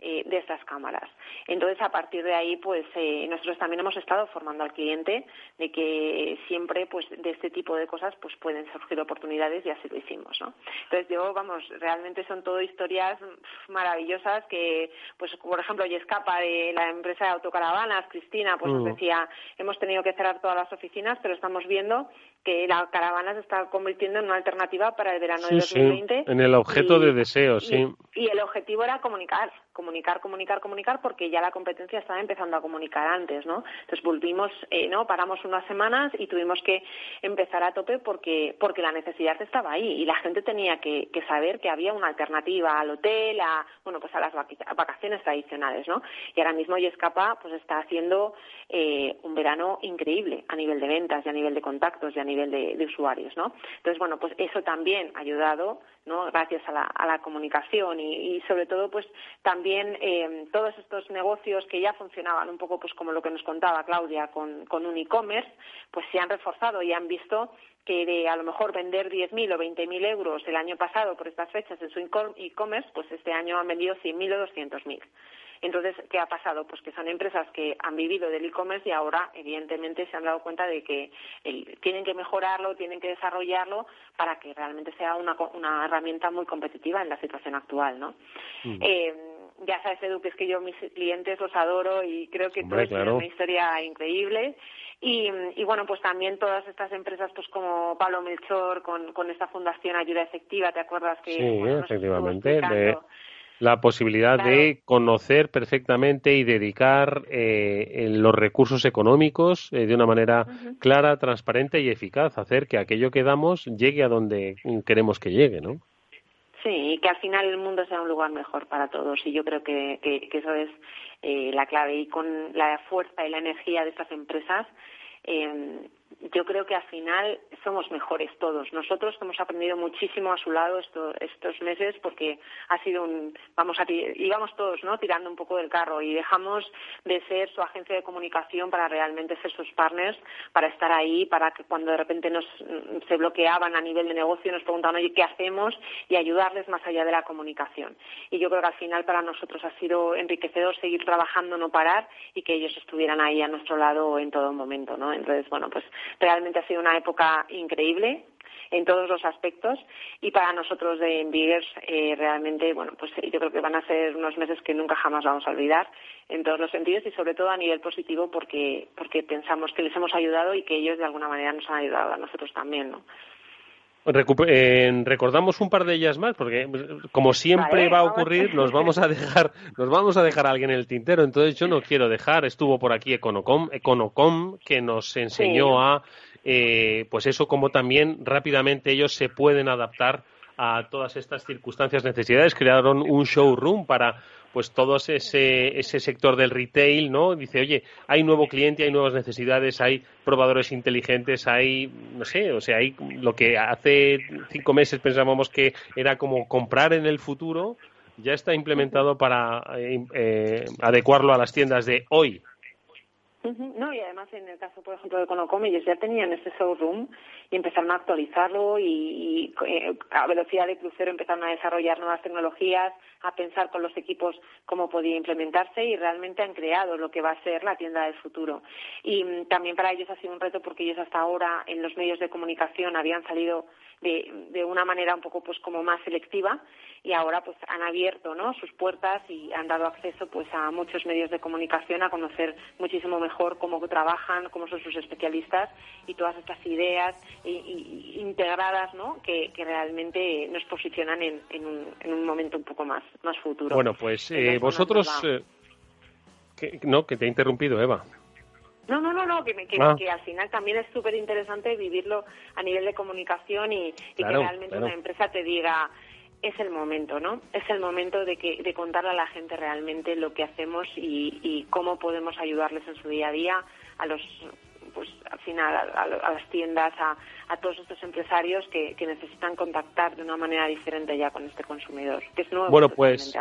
eh, de estas cámaras. Entonces, a partir de ahí, pues eh, nosotros también hemos estado formando al cliente de que siempre, pues, de este tipo de cosas, pues pueden surgir oportunidades y así lo hicimos, ¿no? Entonces, yo, vamos, realmente son todo historias maravillosas que, pues, por ejemplo, Yescapa de la empresa de autocaravanas, Cristina, pues nos Mm. decía, hemos tenido que cerrar todas las oficinas, pero estamos viendo que la caravana se está convirtiendo en una alternativa para el verano de Sí, sí, 2020. en el objeto y- de deseo, sí. y el objetivo era comunicar, comunicar, comunicar, comunicar, porque ya la competencia estaba empezando a comunicar antes, ¿no? Entonces volvimos, eh, ¿no? Paramos unas semanas y tuvimos que empezar a tope porque, porque la necesidad estaba ahí y la gente tenía que, que saber que había una alternativa al hotel, a, bueno, pues a las vacaciones tradicionales, ¿no? Y ahora mismo Yescapa, pues está haciendo eh, un verano increíble a nivel de ventas y a nivel de contactos y a nivel de, usuarios, ¿no? Entonces, bueno, pues eso también ha ayudado, ¿no? Gracias a la, a la comunicación y, y sobre todo, pues también eh, todos estos negocios que ya funcionaban un poco, pues como lo que nos contaba Claudia con, con un e-commerce, pues se han reforzado y han visto que de a lo mejor vender 10.000 o 20.000 euros el año pasado por estas fechas en su e-com- e-commerce, pues este año han vendido 100.000 o 200.000. Entonces, ¿qué ha pasado? Pues que son empresas que han vivido del e-commerce y ahora, evidentemente, se han dado cuenta de que el- tienen que mejorarlo, tienen que desarrollarlo para que realmente sea una, una herramienta muy competitiva en la situación actual, ¿no? Mm. Eh, ya sabes, Edu, que es que yo mis clientes los adoro y creo que todo es una historia increíble. Y, y, bueno, pues también todas estas empresas, pues como Pablo Melchor, con, con esta fundación Ayuda Efectiva, ¿te acuerdas que? Sí, efectivamente. La posibilidad de conocer perfectamente y dedicar eh, los recursos económicos eh, de una manera clara, transparente y eficaz, hacer que aquello que damos llegue a donde queremos que llegue, ¿no? Sí, y que al final el mundo sea un lugar mejor para todos. Y yo creo que, que, que eso es eh, la clave. Y con la fuerza y la energía de estas empresas, eh, yo creo que al final somos mejores todos. Nosotros hemos aprendido muchísimo a su lado estos meses porque ha sido un, vamos a, íbamos todos, ¿no? Tirando un poco del carro y dejamos de ser su agencia de comunicación para realmente ser sus partners, para estar ahí, para que cuando de repente nos se bloqueaban a nivel de negocio nos preguntaban, oye, ¿qué hacemos? y ayudarles más allá de la comunicación. Y yo creo que al final para nosotros ha sido enriquecedor seguir trabajando, no parar y que ellos estuvieran ahí a nuestro lado en todo momento, ¿no? Entonces, bueno, pues Realmente ha sido una época increíble en todos los aspectos y para nosotros de Envigers eh, realmente bueno pues yo creo que van a ser unos meses que nunca jamás vamos a olvidar en todos los sentidos y sobre todo a nivel positivo porque porque pensamos que les hemos ayudado y que ellos de alguna manera nos han ayudado a nosotros también no eh, recordamos un par de ellas más porque como siempre va a ocurrir nos vamos a dejar <laughs> nos vamos a dejar a alguien en el tintero. Entonces yo no quiero dejar estuvo por aquí Econocom Econocom que nos enseñó a eh, pues eso como también rápidamente ellos se pueden adaptar a todas estas circunstancias, necesidades. Crearon un showroom para pues todo ese, ese sector del retail, ¿no? Dice, oye, hay nuevo cliente, hay nuevas necesidades, hay probadores inteligentes, hay, no sé, o sea, hay lo que hace cinco meses pensábamos que era como comprar en el futuro, ya está implementado para eh, eh, adecuarlo a las tiendas de hoy. No, y además en el caso, por ejemplo, de Conocom, ellos ya tenían ese showroom y empezaron a actualizarlo y, eh, a velocidad de crucero empezaron a desarrollar nuevas tecnologías, a pensar con los equipos cómo podía implementarse y realmente han creado lo que va a ser la tienda del futuro. Y mm, también para ellos ha sido un reto porque ellos hasta ahora en los medios de comunicación habían salido de, de una manera un poco pues como más selectiva y ahora pues han abierto ¿no? sus puertas y han dado acceso pues a muchos medios de comunicación a conocer muchísimo mejor cómo trabajan, cómo son sus especialistas y todas estas ideas integradas ¿no? que, realmente nos posicionan en, un, en un momento un poco más, más futuro. Bueno, pues eh, vosotros... Eh, que, no, que te he interrumpido, Eva. No, no, no, no, que, ah. que, al final también es súper interesante vivirlo a nivel de comunicación y, que realmente una empresa te diga, es el momento, ¿no? Es el momento de, que, de contarle a la gente realmente lo que hacemos y, y cómo podemos ayudarles en su día a día a los al final a, las tiendas, a, a, todos estos empresarios que, necesitan contactar de una manera diferente ya con este consumidor, que es nuevo bueno, pues,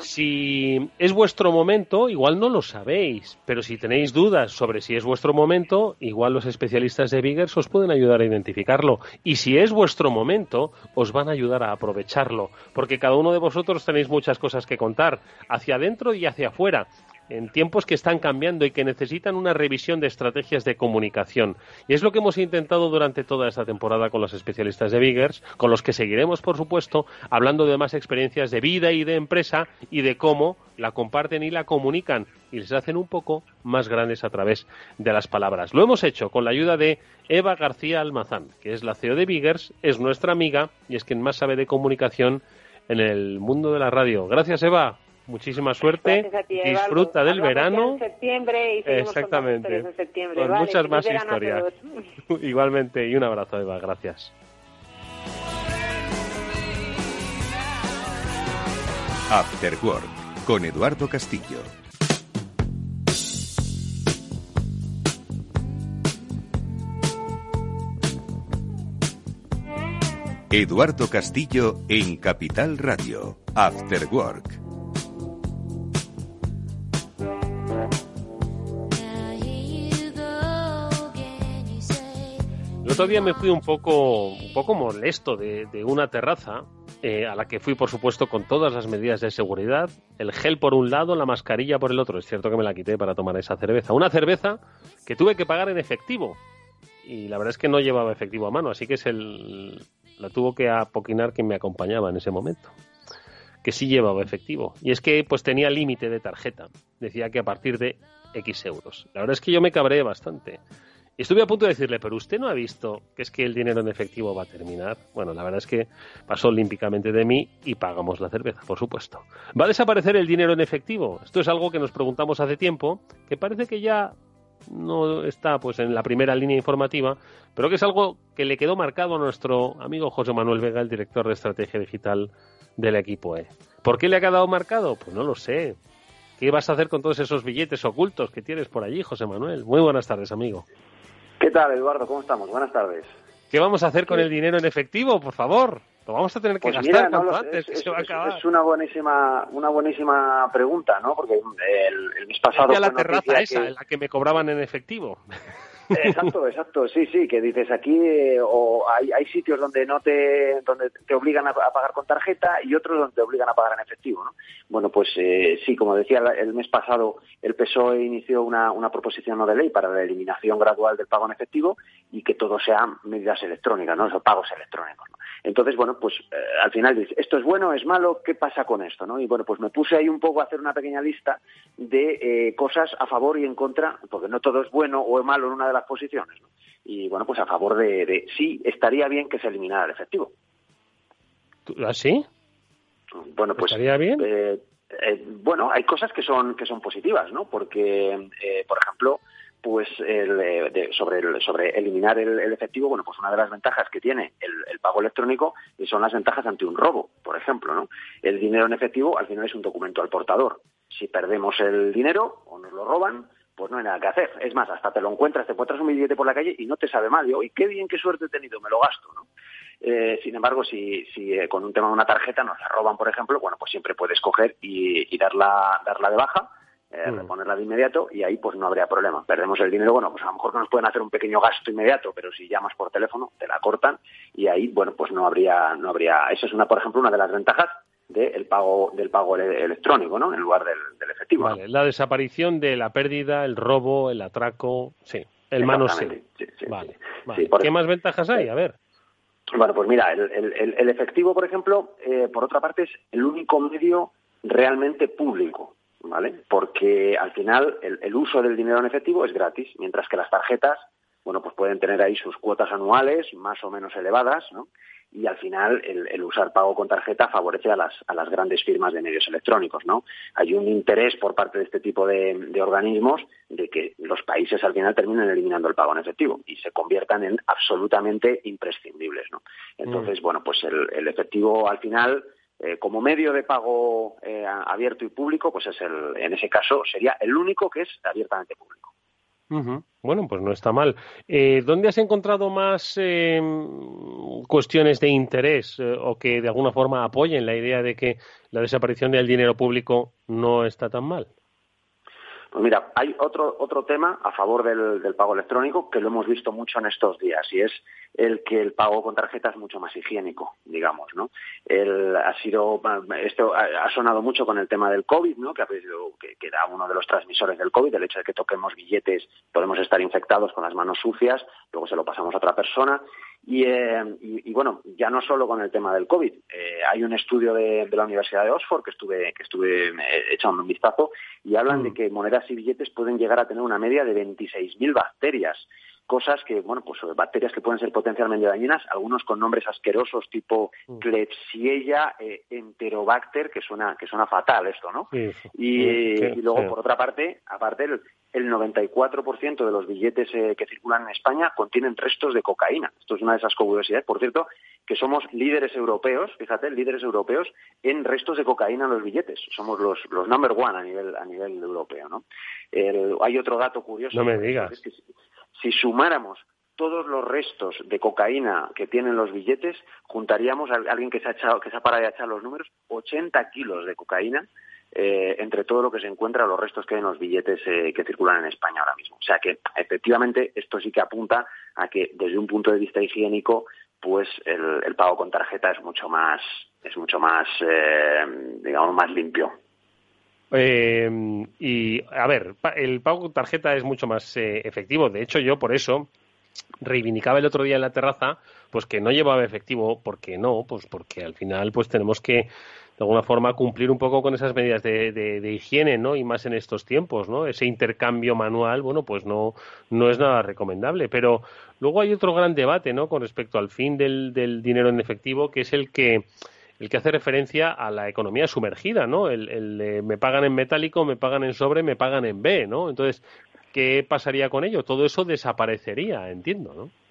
Si es vuestro momento, igual no lo sabéis, pero si tenéis dudas sobre si es vuestro momento, igual los especialistas de Biggers os pueden ayudar a identificarlo. Y si es vuestro momento, os van a ayudar a aprovecharlo, porque cada uno de vosotros tenéis muchas cosas que contar, hacia adentro y hacia afuera en tiempos que están cambiando y que necesitan una revisión de estrategias de comunicación. Y es lo que hemos intentado durante toda esta temporada con los especialistas de Biggers, con los que seguiremos, por supuesto, hablando de más experiencias de vida y de empresa y de cómo la comparten y la comunican y les hacen un poco más grandes a través de las palabras. Lo hemos hecho con la ayuda de Eva García Almazán, que es la CEO de Biggers, es nuestra amiga y es quien más sabe de comunicación en el mundo de la radio. Gracias, Eva muchísima suerte, disfruta del verano. En septiembre y Exactamente. En septiembre. Con muchas más historias. <laughs> <laughs> Igualmente, y un abrazo, Eva, gracias. After Work, con Eduardo Castillo. Eduardo Castillo en Capital Radio, After Work. Otro día me fui un poco, un poco molesto de, una terraza eh, a la que fui, por supuesto, con todas las medidas de seguridad. El gel por un lado, la mascarilla por el otro. Es cierto que me la quité para tomar esa cerveza. Una cerveza que tuve que pagar en efectivo. Y la verdad es que no llevaba efectivo a mano, así que es el, la tuvo que apoquinar quien me acompañaba en ese momento. que sí llevaba efectivo. Y es que pues tenía límite de tarjeta. Decía que a partir de X euros. La verdad es que yo me cabré bastante. Estuve a punto de decirle, pero usted no ha visto que es que el dinero en efectivo va a terminar. Bueno, la verdad es que pasó olímpicamente de mí y pagamos la cerveza, por supuesto. ¿Va a desaparecer el dinero en efectivo? Esto es algo que nos preguntamos hace tiempo, que parece que ya no está pues en la primera línea informativa, pero que es algo que le quedó marcado a nuestro amigo José Manuel Vega, el director de estrategia digital del equipo E. ¿Por qué le ha quedado marcado? Pues no lo sé. ¿Qué vas a hacer con todos esos billetes ocultos que tienes por allí, José Manuel? Muy buenas tardes, amigo. ¿Qué tal, Eduardo? ¿Cómo estamos? Buenas tardes. ¿Qué vamos a hacer con el dinero en efectivo, por favor? Lo vamos a tener que pues gastar cuanto antes, es, se va a acabar. Es una buenísima, una buenísima pregunta, ¿no? Porque el, el mes pasado... la terraza esa, en la que me cobraban en efectivo. Exacto, exacto, sí, sí, que dices aquí eh, o hay, hay sitios donde no te donde te obligan a, pagar con tarjeta y otros donde te obligan a pagar en efectivo, ¿no? Bueno, pues eh, sí, como decía el mes pasado, el PSOE inició una, una proposición de ley para la eliminación gradual del pago en efectivo y que todo sean medidas electrónicas, ¿no? O pagos electrónicos. ¿no? Entonces, bueno, pues eh, al final dices, ¿esto es bueno, es malo? ¿Qué pasa con esto? ¿no? Y bueno, pues me puse ahí un poco a hacer una pequeña lista de eh, cosas a favor y en contra, porque no todo es bueno o es malo en una de las posiciones. ¿no? Y bueno, pues a favor de, de sí, estaría bien que se eliminara el efectivo. ¿Así? ¿Ah, bueno, pues. ¿Estaría bien? Eh, bueno, hay cosas que son, que son positivas, ¿no? Porque, por ejemplo, pues el, sobre, sobre eliminar el, efectivo, bueno, pues una de las ventajas que tiene el, pago electrónico son las ventajas ante un robo, por ejemplo, ¿no? El dinero en efectivo al final es un documento al portador. Si perdemos el dinero o nos lo roban, pues no hay nada que hacer. Es más, hasta te lo encuentras, te encuentras un billete por la calle y no te sabe mal. Y, qué bien, qué suerte he tenido, me lo gasto, ¿no? Eh, sin embargo, si, si eh, con un tema de una tarjeta nos la roban, por ejemplo, bueno, pues siempre puedes coger y, y darla, darla de baja eh, mm. reponerla de inmediato y ahí pues no habría problema. Perdemos el dinero, bueno, pues a lo mejor nos pueden hacer un pequeño gasto inmediato, pero si llamas por teléfono te la cortan y ahí, bueno, pues no habría, no habría, esa es una, por ejemplo, una de las ventajas del pago del pago electrónico, ¿no? En lugar del, efectivo. Vale, la desaparición de la pérdida, el robo, el atraco, sí, el manoseo. Sí, sí, vale, ¿Qué más ventajas hay? A ver. Bueno, pues mira, el, efectivo, por ejemplo, eh, por otra parte, es el único medio realmente público ¿vale? Porque al final el, uso del dinero en efectivo es gratis, mientras que las tarjetas, bueno, pues pueden tener ahí sus cuotas anuales más o menos elevadas, ¿no? Y al final el, usar pago con tarjeta favorece a las, a las grandes firmas de medios electrónicos, ¿no? Hay un interés por parte de este tipo de, organismos de que los países al final terminen eliminando el pago en efectivo y se conviertan en absolutamente imprescindibles, ¿no? Entonces, mm. bueno, pues el efectivo al final eh, como medio de pago eh, abierto y público, pues es el, en ese caso sería el único que es abiertamente público. Bueno, pues no está mal. Eh, ¿Dónde has encontrado más cuestiones de interés o que de alguna forma apoyen la idea de que la desaparición del dinero público no está tan mal? Pues mira, hay otro, otro tema a favor del, pago electrónico que lo hemos visto mucho en estos días y es el que el pago con tarjeta es mucho más higiénico, digamos, ¿no? El, ha sido, esto ha, sonado mucho con el tema del COVID, ¿no? Que, que, que era uno de los transmisores del COVID, el hecho de que toquemos billetes, podemos estar infectados con las manos sucias, luego se lo pasamos a otra persona eh, y, bueno, ya no solo con el tema del COVID. Eh, hay un estudio de, la Universidad de Oxford que estuve, que estuve eh, echando un vistazo y hablan de mm. que monedas y billetes pueden llegar a tener una media de 26.000 bacterias. Cosas que, bueno, pues bacterias que pueden ser potencialmente dañinas, algunos con nombres asquerosos tipo mm. Klebsiella enterobacter, que suena, que suena fatal esto, ¿no? y, luego, por otra parte, aparte, el, el 94% de los billetes eh, que circulan en España contienen restos de cocaína. Esto es una de esas curiosidades, por cierto, que somos líderes europeos, fíjate, líderes europeos en restos de cocaína en los billetes. Somos los, los number one a nivel, a nivel europeo, ¿no? hay otro dato curioso. No me digas. que si, sumáramos todos los restos de cocaína que tienen los billetes, juntaríamos a alguien que se ha echado, que se ha parado de echar los números, 80 kilos de cocaína eh, entre todo lo que se encuentra, los restos que hay en los billetes eh, que circulan en España ahora mismo. O sea que efectivamente esto sí que apunta a que desde un punto de vista higiénico, pues el, pago con tarjeta es mucho más, es mucho más, eh, digamos, más limpio. y a ver, el pago con tarjeta es mucho más efectivo. De hecho, yo por eso reivindicaba el otro día en la terraza, pues que no llevaba efectivo, porque no, pues porque al final pues tenemos que de alguna forma cumplir un poco con esas medidas de, de, higiene, ¿no? Y más en estos tiempos, ¿no? Ese intercambio manual, bueno, pues no, no es nada recomendable. Pero luego hay otro gran debate, ¿no? Con respecto al fin del, del dinero en efectivo, que es el que el que hace referencia a la economía sumergida, ¿no? El, el me pagan en metálico, me pagan en sobre, me pagan en B, ¿no? Entonces, ¿qué pasaría con ello? Todo eso desaparecería, entiendo, ¿no?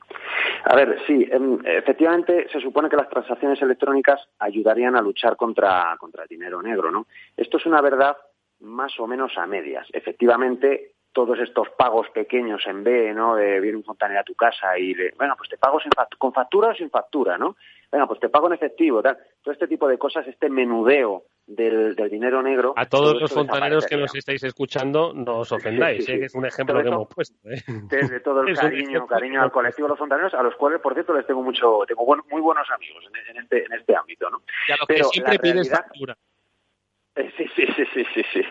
A ver, sí, em, efectivamente se supone que las transacciones electrónicas ayudarían a luchar contra, contra el dinero negro, ¿no? Esto es una verdad más o menos a medias. Efectivamente, todos estos pagos pequeños en B, ¿no? De viene un fontanero a tu casa y, le, bueno, pues te pago con factura o sin factura, ¿no? Venga, pues te pago en efectivo, tal. Todo este tipo de cosas, este menudeo del, dinero negro. A todos los fontaneros que nos estáis escuchando, no os ofendáis, ¿eh? es un ejemplo que hemos puesto. ¿eh? Desde todo el <laughs> cariño, cariño al colectivo de los fontaneros, a los cuales, por cierto, les tengo mucho, tengo muy buenos amigos en, este, en este ámbito, ¿no? Y a los que siempre pides factura. Eh, sí, sí, sí, sí, sí.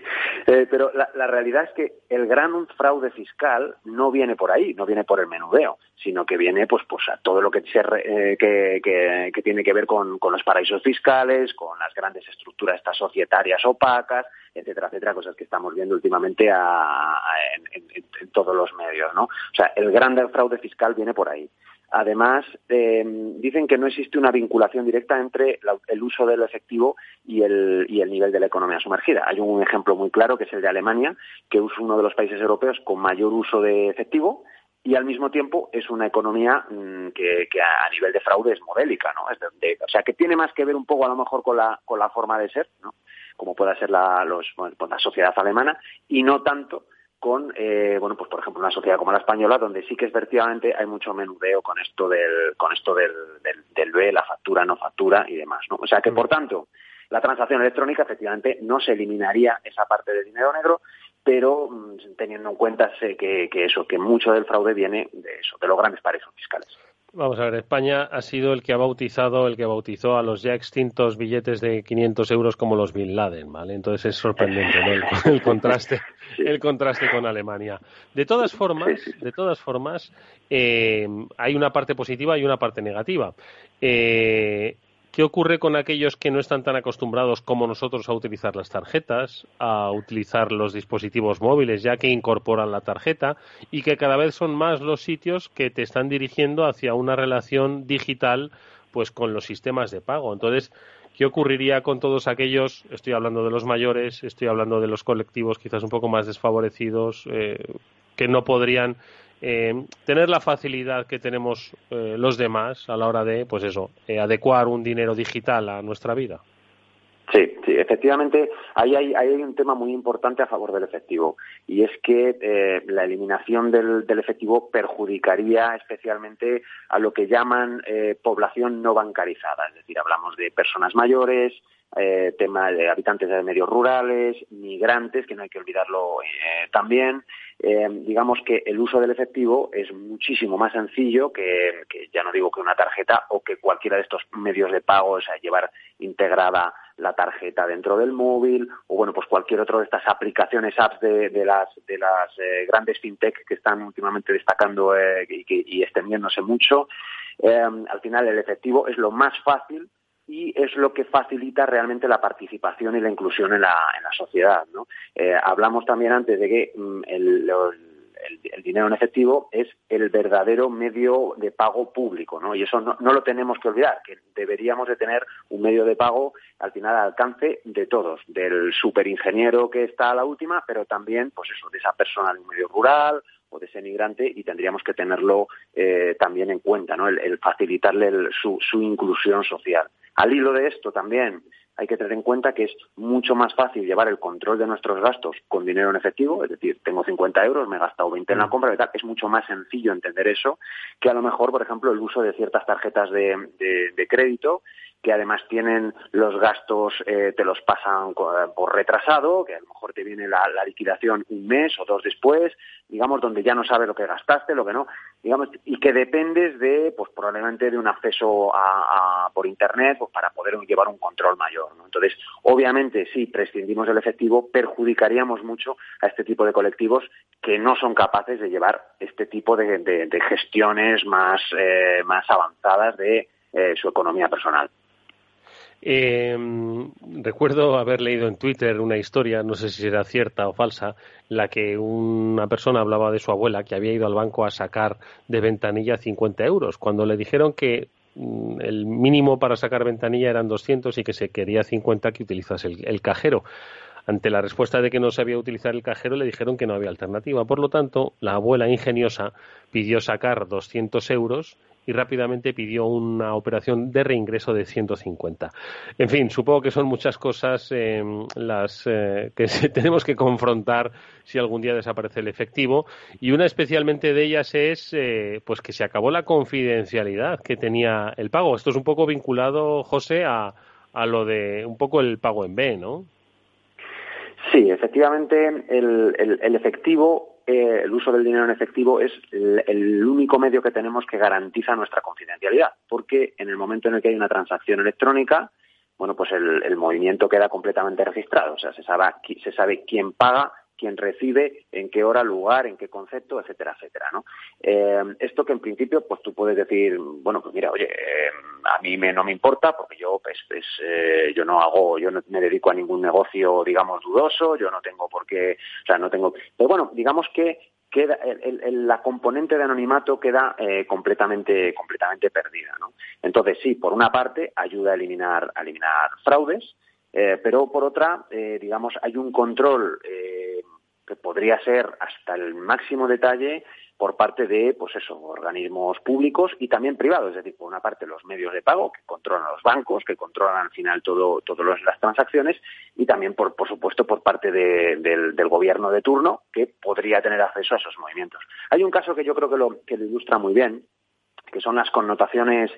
Eh, pero la, realidad es que el gran fraude fiscal no viene por ahí, no viene por el menudeo, sino que viene pues, pues a todo lo que, se, eh, que, que, tiene que ver con, con, los paraísos fiscales, con las grandes estructuras estas societarias opacas, etcétera, etcétera, cosas que estamos viendo últimamente a, en, en, todos los medios, ¿no? O sea, el gran fraude fiscal viene por ahí. Además, eh, dicen que no existe una vinculación directa entre el uso del efectivo y el, y el, nivel de la economía sumergida. Hay un ejemplo muy claro que es el de Alemania, que es uno de los países europeos con mayor uso de efectivo y al mismo tiempo es una economía mm, que, a nivel de fraude es modélica, ¿no? o sea, que tiene más que ver un poco a lo mejor con la, con la forma de ser, ¿no? Como pueda ser la, los, pues la sociedad alemana y no tanto con, eh, bueno, pues por ejemplo una sociedad como la española, donde sí que efectivamente hay mucho menudeo con esto del, con esto del, del, B, la factura, no factura y demás, ¿no? O sea que, por tanto, la transacción electrónica efectivamente no se eliminaría esa parte de dinero negro, pero mm, teniendo en cuenta que, que eso, que mucho del fraude viene de eso, de los grandes paraísos fiscales. Vamos a ver, España ha sido el que ha bautizado, el que bautizó a los ya extintos billetes de 500 euros como los Bin Laden, ¿vale? Entonces es sorprendente <laughs> el, contraste, el contraste con Alemania. De todas formas, de todas formas, eh, hay una parte positiva y una parte negativa. Eh, ¿Qué ocurre con aquellos que no están tan acostumbrados como nosotros a utilizar las tarjetas, a utilizar los dispositivos móviles ya que incorporan la tarjeta y que cada vez son más los sitios que te están dirigiendo hacia una relación digital pues con los sistemas de pago? Entonces, ¿qué ocurriría con todos aquellos? Estoy hablando de los mayores, estoy hablando de los colectivos quizás un poco más desfavorecidos eh, que no podrían eh, tener la facilidad que tenemos eh, los demás a la hora de, pues eso, eh, adecuar un dinero digital a nuestra vida. Sí, sí, efectivamente, ahí hay, hay, un tema muy importante a favor del efectivo y es que la eliminación del, del, efectivo perjudicaría especialmente a lo que llaman población no bancarizada, es decir, hablamos de personas mayores, eh, tema de habitantes de medios rurales, migrantes, que no hay que olvidarlo eh, también. Eh, digamos que el uso del efectivo es muchísimo más sencillo que, ya no digo que una tarjeta o que cualquiera de estos medios de pago, o sea, llevar integrada la tarjeta dentro del móvil o bueno pues cualquier otra de estas aplicaciones apps de, las de las eh, grandes fintech que están últimamente destacando y, y, extendiéndose mucho al final el efectivo es lo más fácil y es lo que facilita realmente la participación y la inclusión en la, en la sociedad. ¿no? Eh, hablamos también antes de que mm, el, dinero en efectivo es el verdadero medio de pago público, ¿no? Y eso no, no, lo tenemos que olvidar, que deberíamos de tener un medio de pago al final al alcance de todos, del superingeniero que está a la última, pero también, pues eso, de esa persona de un medio rural o de ese migrante y tendríamos que tenerlo eh, también en cuenta, ¿no? El, facilitarle su, su inclusión social. Al hilo de esto también hay que tener en cuenta que es mucho más fácil llevar el control de nuestros gastos con dinero en efectivo, es decir, tengo 50 euros, me he gastado 20 en la mm. compra y tal, es mucho más sencillo entender eso que a lo mejor, por ejemplo, el uso de ciertas tarjetas de, de crédito que además tienen los gastos, eh, te los pasan por retrasado, que a lo mejor te viene la, liquidación un mes o dos después, digamos, donde ya no sabes lo que gastaste, lo que no, digamos, y que dependes de, pues probablemente de un acceso a, por Internet, pues para poder llevar un control mayor. Entonces, obviamente, si prescindimos del efectivo, perjudicaríamos mucho a este tipo de colectivos que no son capaces de llevar este tipo de, gestiones más, eh, más avanzadas de eh, su economía personal. Eh, recuerdo haber leído en Twitter una historia, no sé si era cierta o falsa, la que una persona hablaba de su abuela que había ido al banco a sacar de ventanilla 50 euros. Cuando le dijeron que mm, el mínimo para sacar ventanilla eran 200 y que se quería 50 que utilizas el, cajero. Ante la respuesta de que no sabía utilizar el cajero, le dijeron que no había alternativa. Por lo tanto, la abuela ingeniosa pidió sacar 200 euros y rápidamente pidió una operación de reingreso de 150. En fin, supongo que son muchas cosas eh, las eh, que <laughs> tenemos que confrontar si algún día desaparece el efectivo y una especialmente de ellas es eh, pues que se acabó la confidencialidad que tenía el pago. Esto es un poco vinculado, José, a, a lo de un poco el pago en B, ¿no? Sí, efectivamente, el, el efectivo eh, el uso del dinero en efectivo es el, único medio que tenemos que garantiza nuestra confidencialidad, porque en el momento en el que hay una transacción electrónica, bueno, pues el, movimiento queda completamente registrado, o sea, se sabe quién paga quién recibe, en qué hora, lugar, en qué concepto, etcétera, etcétera, ¿no? Eh, esto que en principio, pues tú puedes decir, bueno, pues mira, oye, eh, a mí me, no me importa porque yo, pues, pues eh, yo no hago, yo no me dedico a ningún negocio, digamos, dudoso, yo no tengo por qué, o sea, no tengo, pero bueno, digamos que queda la componente de anonimato queda completamente completamente perdida ¿no? entonces sí por una parte ayuda a eliminar a eliminar fraudes pero por otra digamos hay un control que podría ser hasta el máximo detalle por parte de, pues eso, organismos públicos y también privados, es decir, por una parte los medios de pago que controlan los bancos, que controlan al final todo, todas las transacciones y también, por, por supuesto, por parte del, gobierno de turno que podría tener acceso a esos movimientos. Hay un caso que yo creo que lo, que lo ilustra muy bien, que son las connotaciones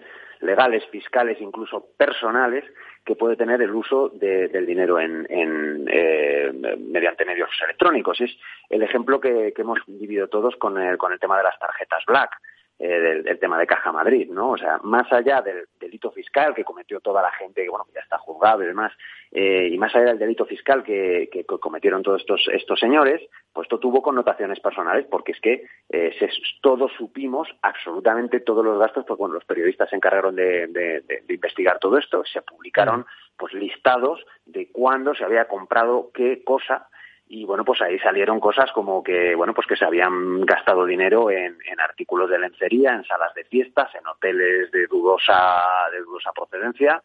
legales, fiscales, incluso personales, que puede tener el uso del dinero en, eh, mediante medios electrónicos. Es el ejemplo que, hemos vivido todos con el, con el tema de las tarjetas Black. Eh, del, tema de Caja Madrid, ¿no? O sea, más allá del delito fiscal que cometió toda la gente, que bueno, ya está juzgado y demás, eh, y más allá del delito fiscal que, cometieron todos estos, estos señores, pues esto tuvo connotaciones personales, porque es que eh, todos supimos absolutamente todos los gastos, porque bueno, los periodistas se encargaron de, de investigar todo esto, se publicaron pues listados de cuándo se había comprado qué cosa y bueno pues ahí salieron cosas como que bueno pues que se habían gastado dinero en, artículos de lencería en salas de fiestas en hoteles de dudosa de dudosa procedencia.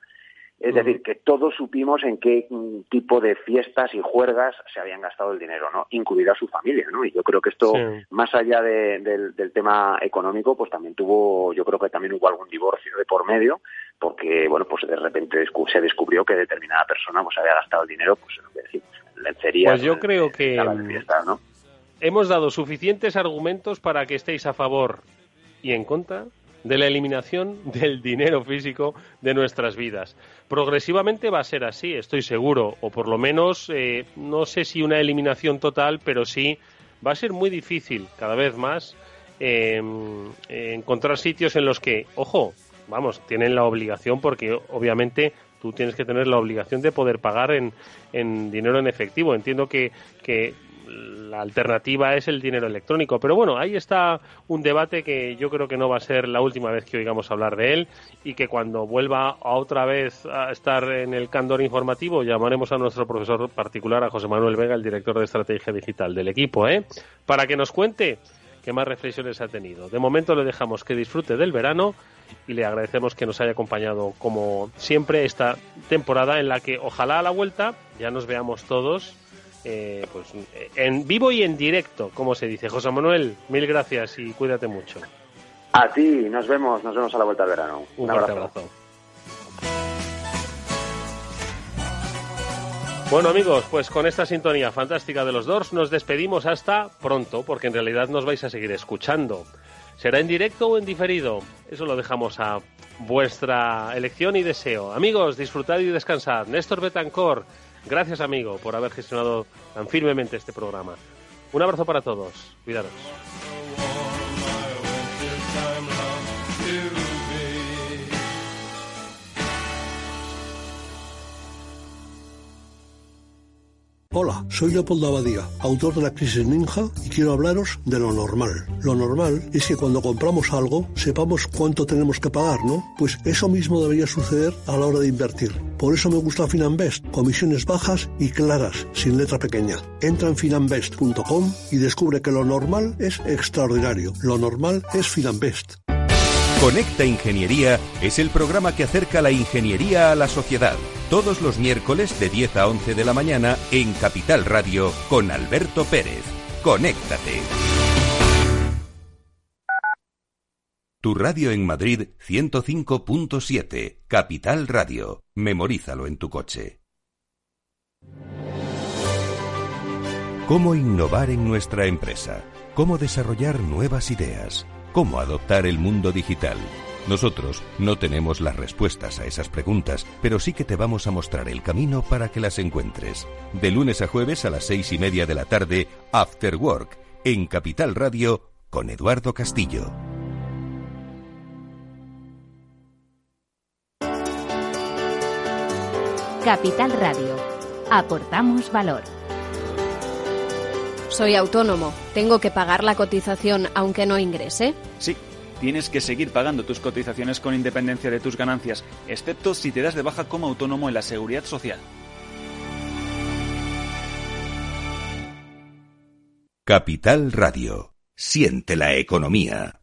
Es decir que todos supimos en qué tipo de fiestas y juergas se habían gastado el dinero no incluida su familia no y yo creo que esto más allá del, tema económico pues también tuvo yo creo que también hubo algún divorcio de por medio porque bueno pues de repente se descubrió que determinada persona pues había gastado el dinero pues lo que decimos pues yo creo que hemos dado suficientes argumentos para que estéis a favor y en contra de la eliminación <laughs> del dinero físico de nuestras vidas. Progresivamente va a ser así, estoy seguro, o por lo menos eh, no sé si una eliminación total, pero sí va a ser muy difícil cada vez más em, encontrar sitios en los que, ojo, vamos, tienen la obligación porque obviamente tú tienes que tener la obligación de poder pagar en, en dinero en efectivo. Entiendo que, que la alternativa es el dinero electrónico. Pero bueno, ahí está un debate que yo creo que no va a ser la última vez que oigamos hablar de él y que cuando vuelva a otra vez a estar en el candor informativo llamaremos a nuestro profesor particular, a José Manuel Vega, el director de estrategia digital del equipo, ¿eh? para que nos cuente qué más reflexiones ha tenido. De momento le dejamos que disfrute del verano y le agradecemos que nos haya acompañado como siempre esta temporada en la que ojalá a la vuelta ya nos veamos todos eh, pues en vivo y en directo, como se dice. José Manuel, mil gracias y cuídate mucho. A ti, nos vemos, nos vemos a la vuelta del verano. Un, abrazo. Bueno amigos, pues con esta sintonía fantástica de los Doors nos despedimos hasta pronto, porque en realidad nos vais a seguir escuchando. ¿Será en directo o en diferido? Eso lo dejamos a vuestra elección y deseo. Amigos, disfrutad y descansad. Néstor Betancor, gracias amigo por haber gestionado tan firmemente este programa. Un abrazo para todos. Cuidaros. Hola, soy Leopoldo Abadía, autor de La Crisis Ninja, y quiero hablaros de lo normal. Lo normal es que cuando compramos algo sepamos cuánto tenemos que pagar, ¿no? Pues eso mismo debería suceder a la hora de invertir. Por eso me gusta Finanbest. Comisiones bajas y claras, sin letra pequeña. Entra en finanbest.com y descubre que lo normal es extraordinario. Lo normal es Finanbest. Conecta Ingeniería es el programa que acerca la ingeniería a la sociedad. Todos los miércoles de 10 a 11 de la mañana en Capital Radio con Alberto Pérez. Conéctate. Tu radio en Madrid 105.7, Capital Radio. Memorízalo en tu coche. ¿Cómo innovar en nuestra empresa? ¿Cómo desarrollar nuevas ideas? ¿Cómo adoptar el mundo digital? Nosotros no tenemos las respuestas a esas preguntas, pero sí que te vamos a mostrar el camino para que las encuentres. De lunes a jueves a las seis y media de la tarde, After Work, en Capital Radio, con Eduardo Castillo. Capital Radio. Aportamos valor. Soy autónomo. ¿Tengo que pagar la cotización aunque no ingrese? Sí, tienes que seguir pagando tus cotizaciones con independencia de tus ganancias, excepto si te das de baja como autónomo en la seguridad social. Capital Radio. Siente la economía.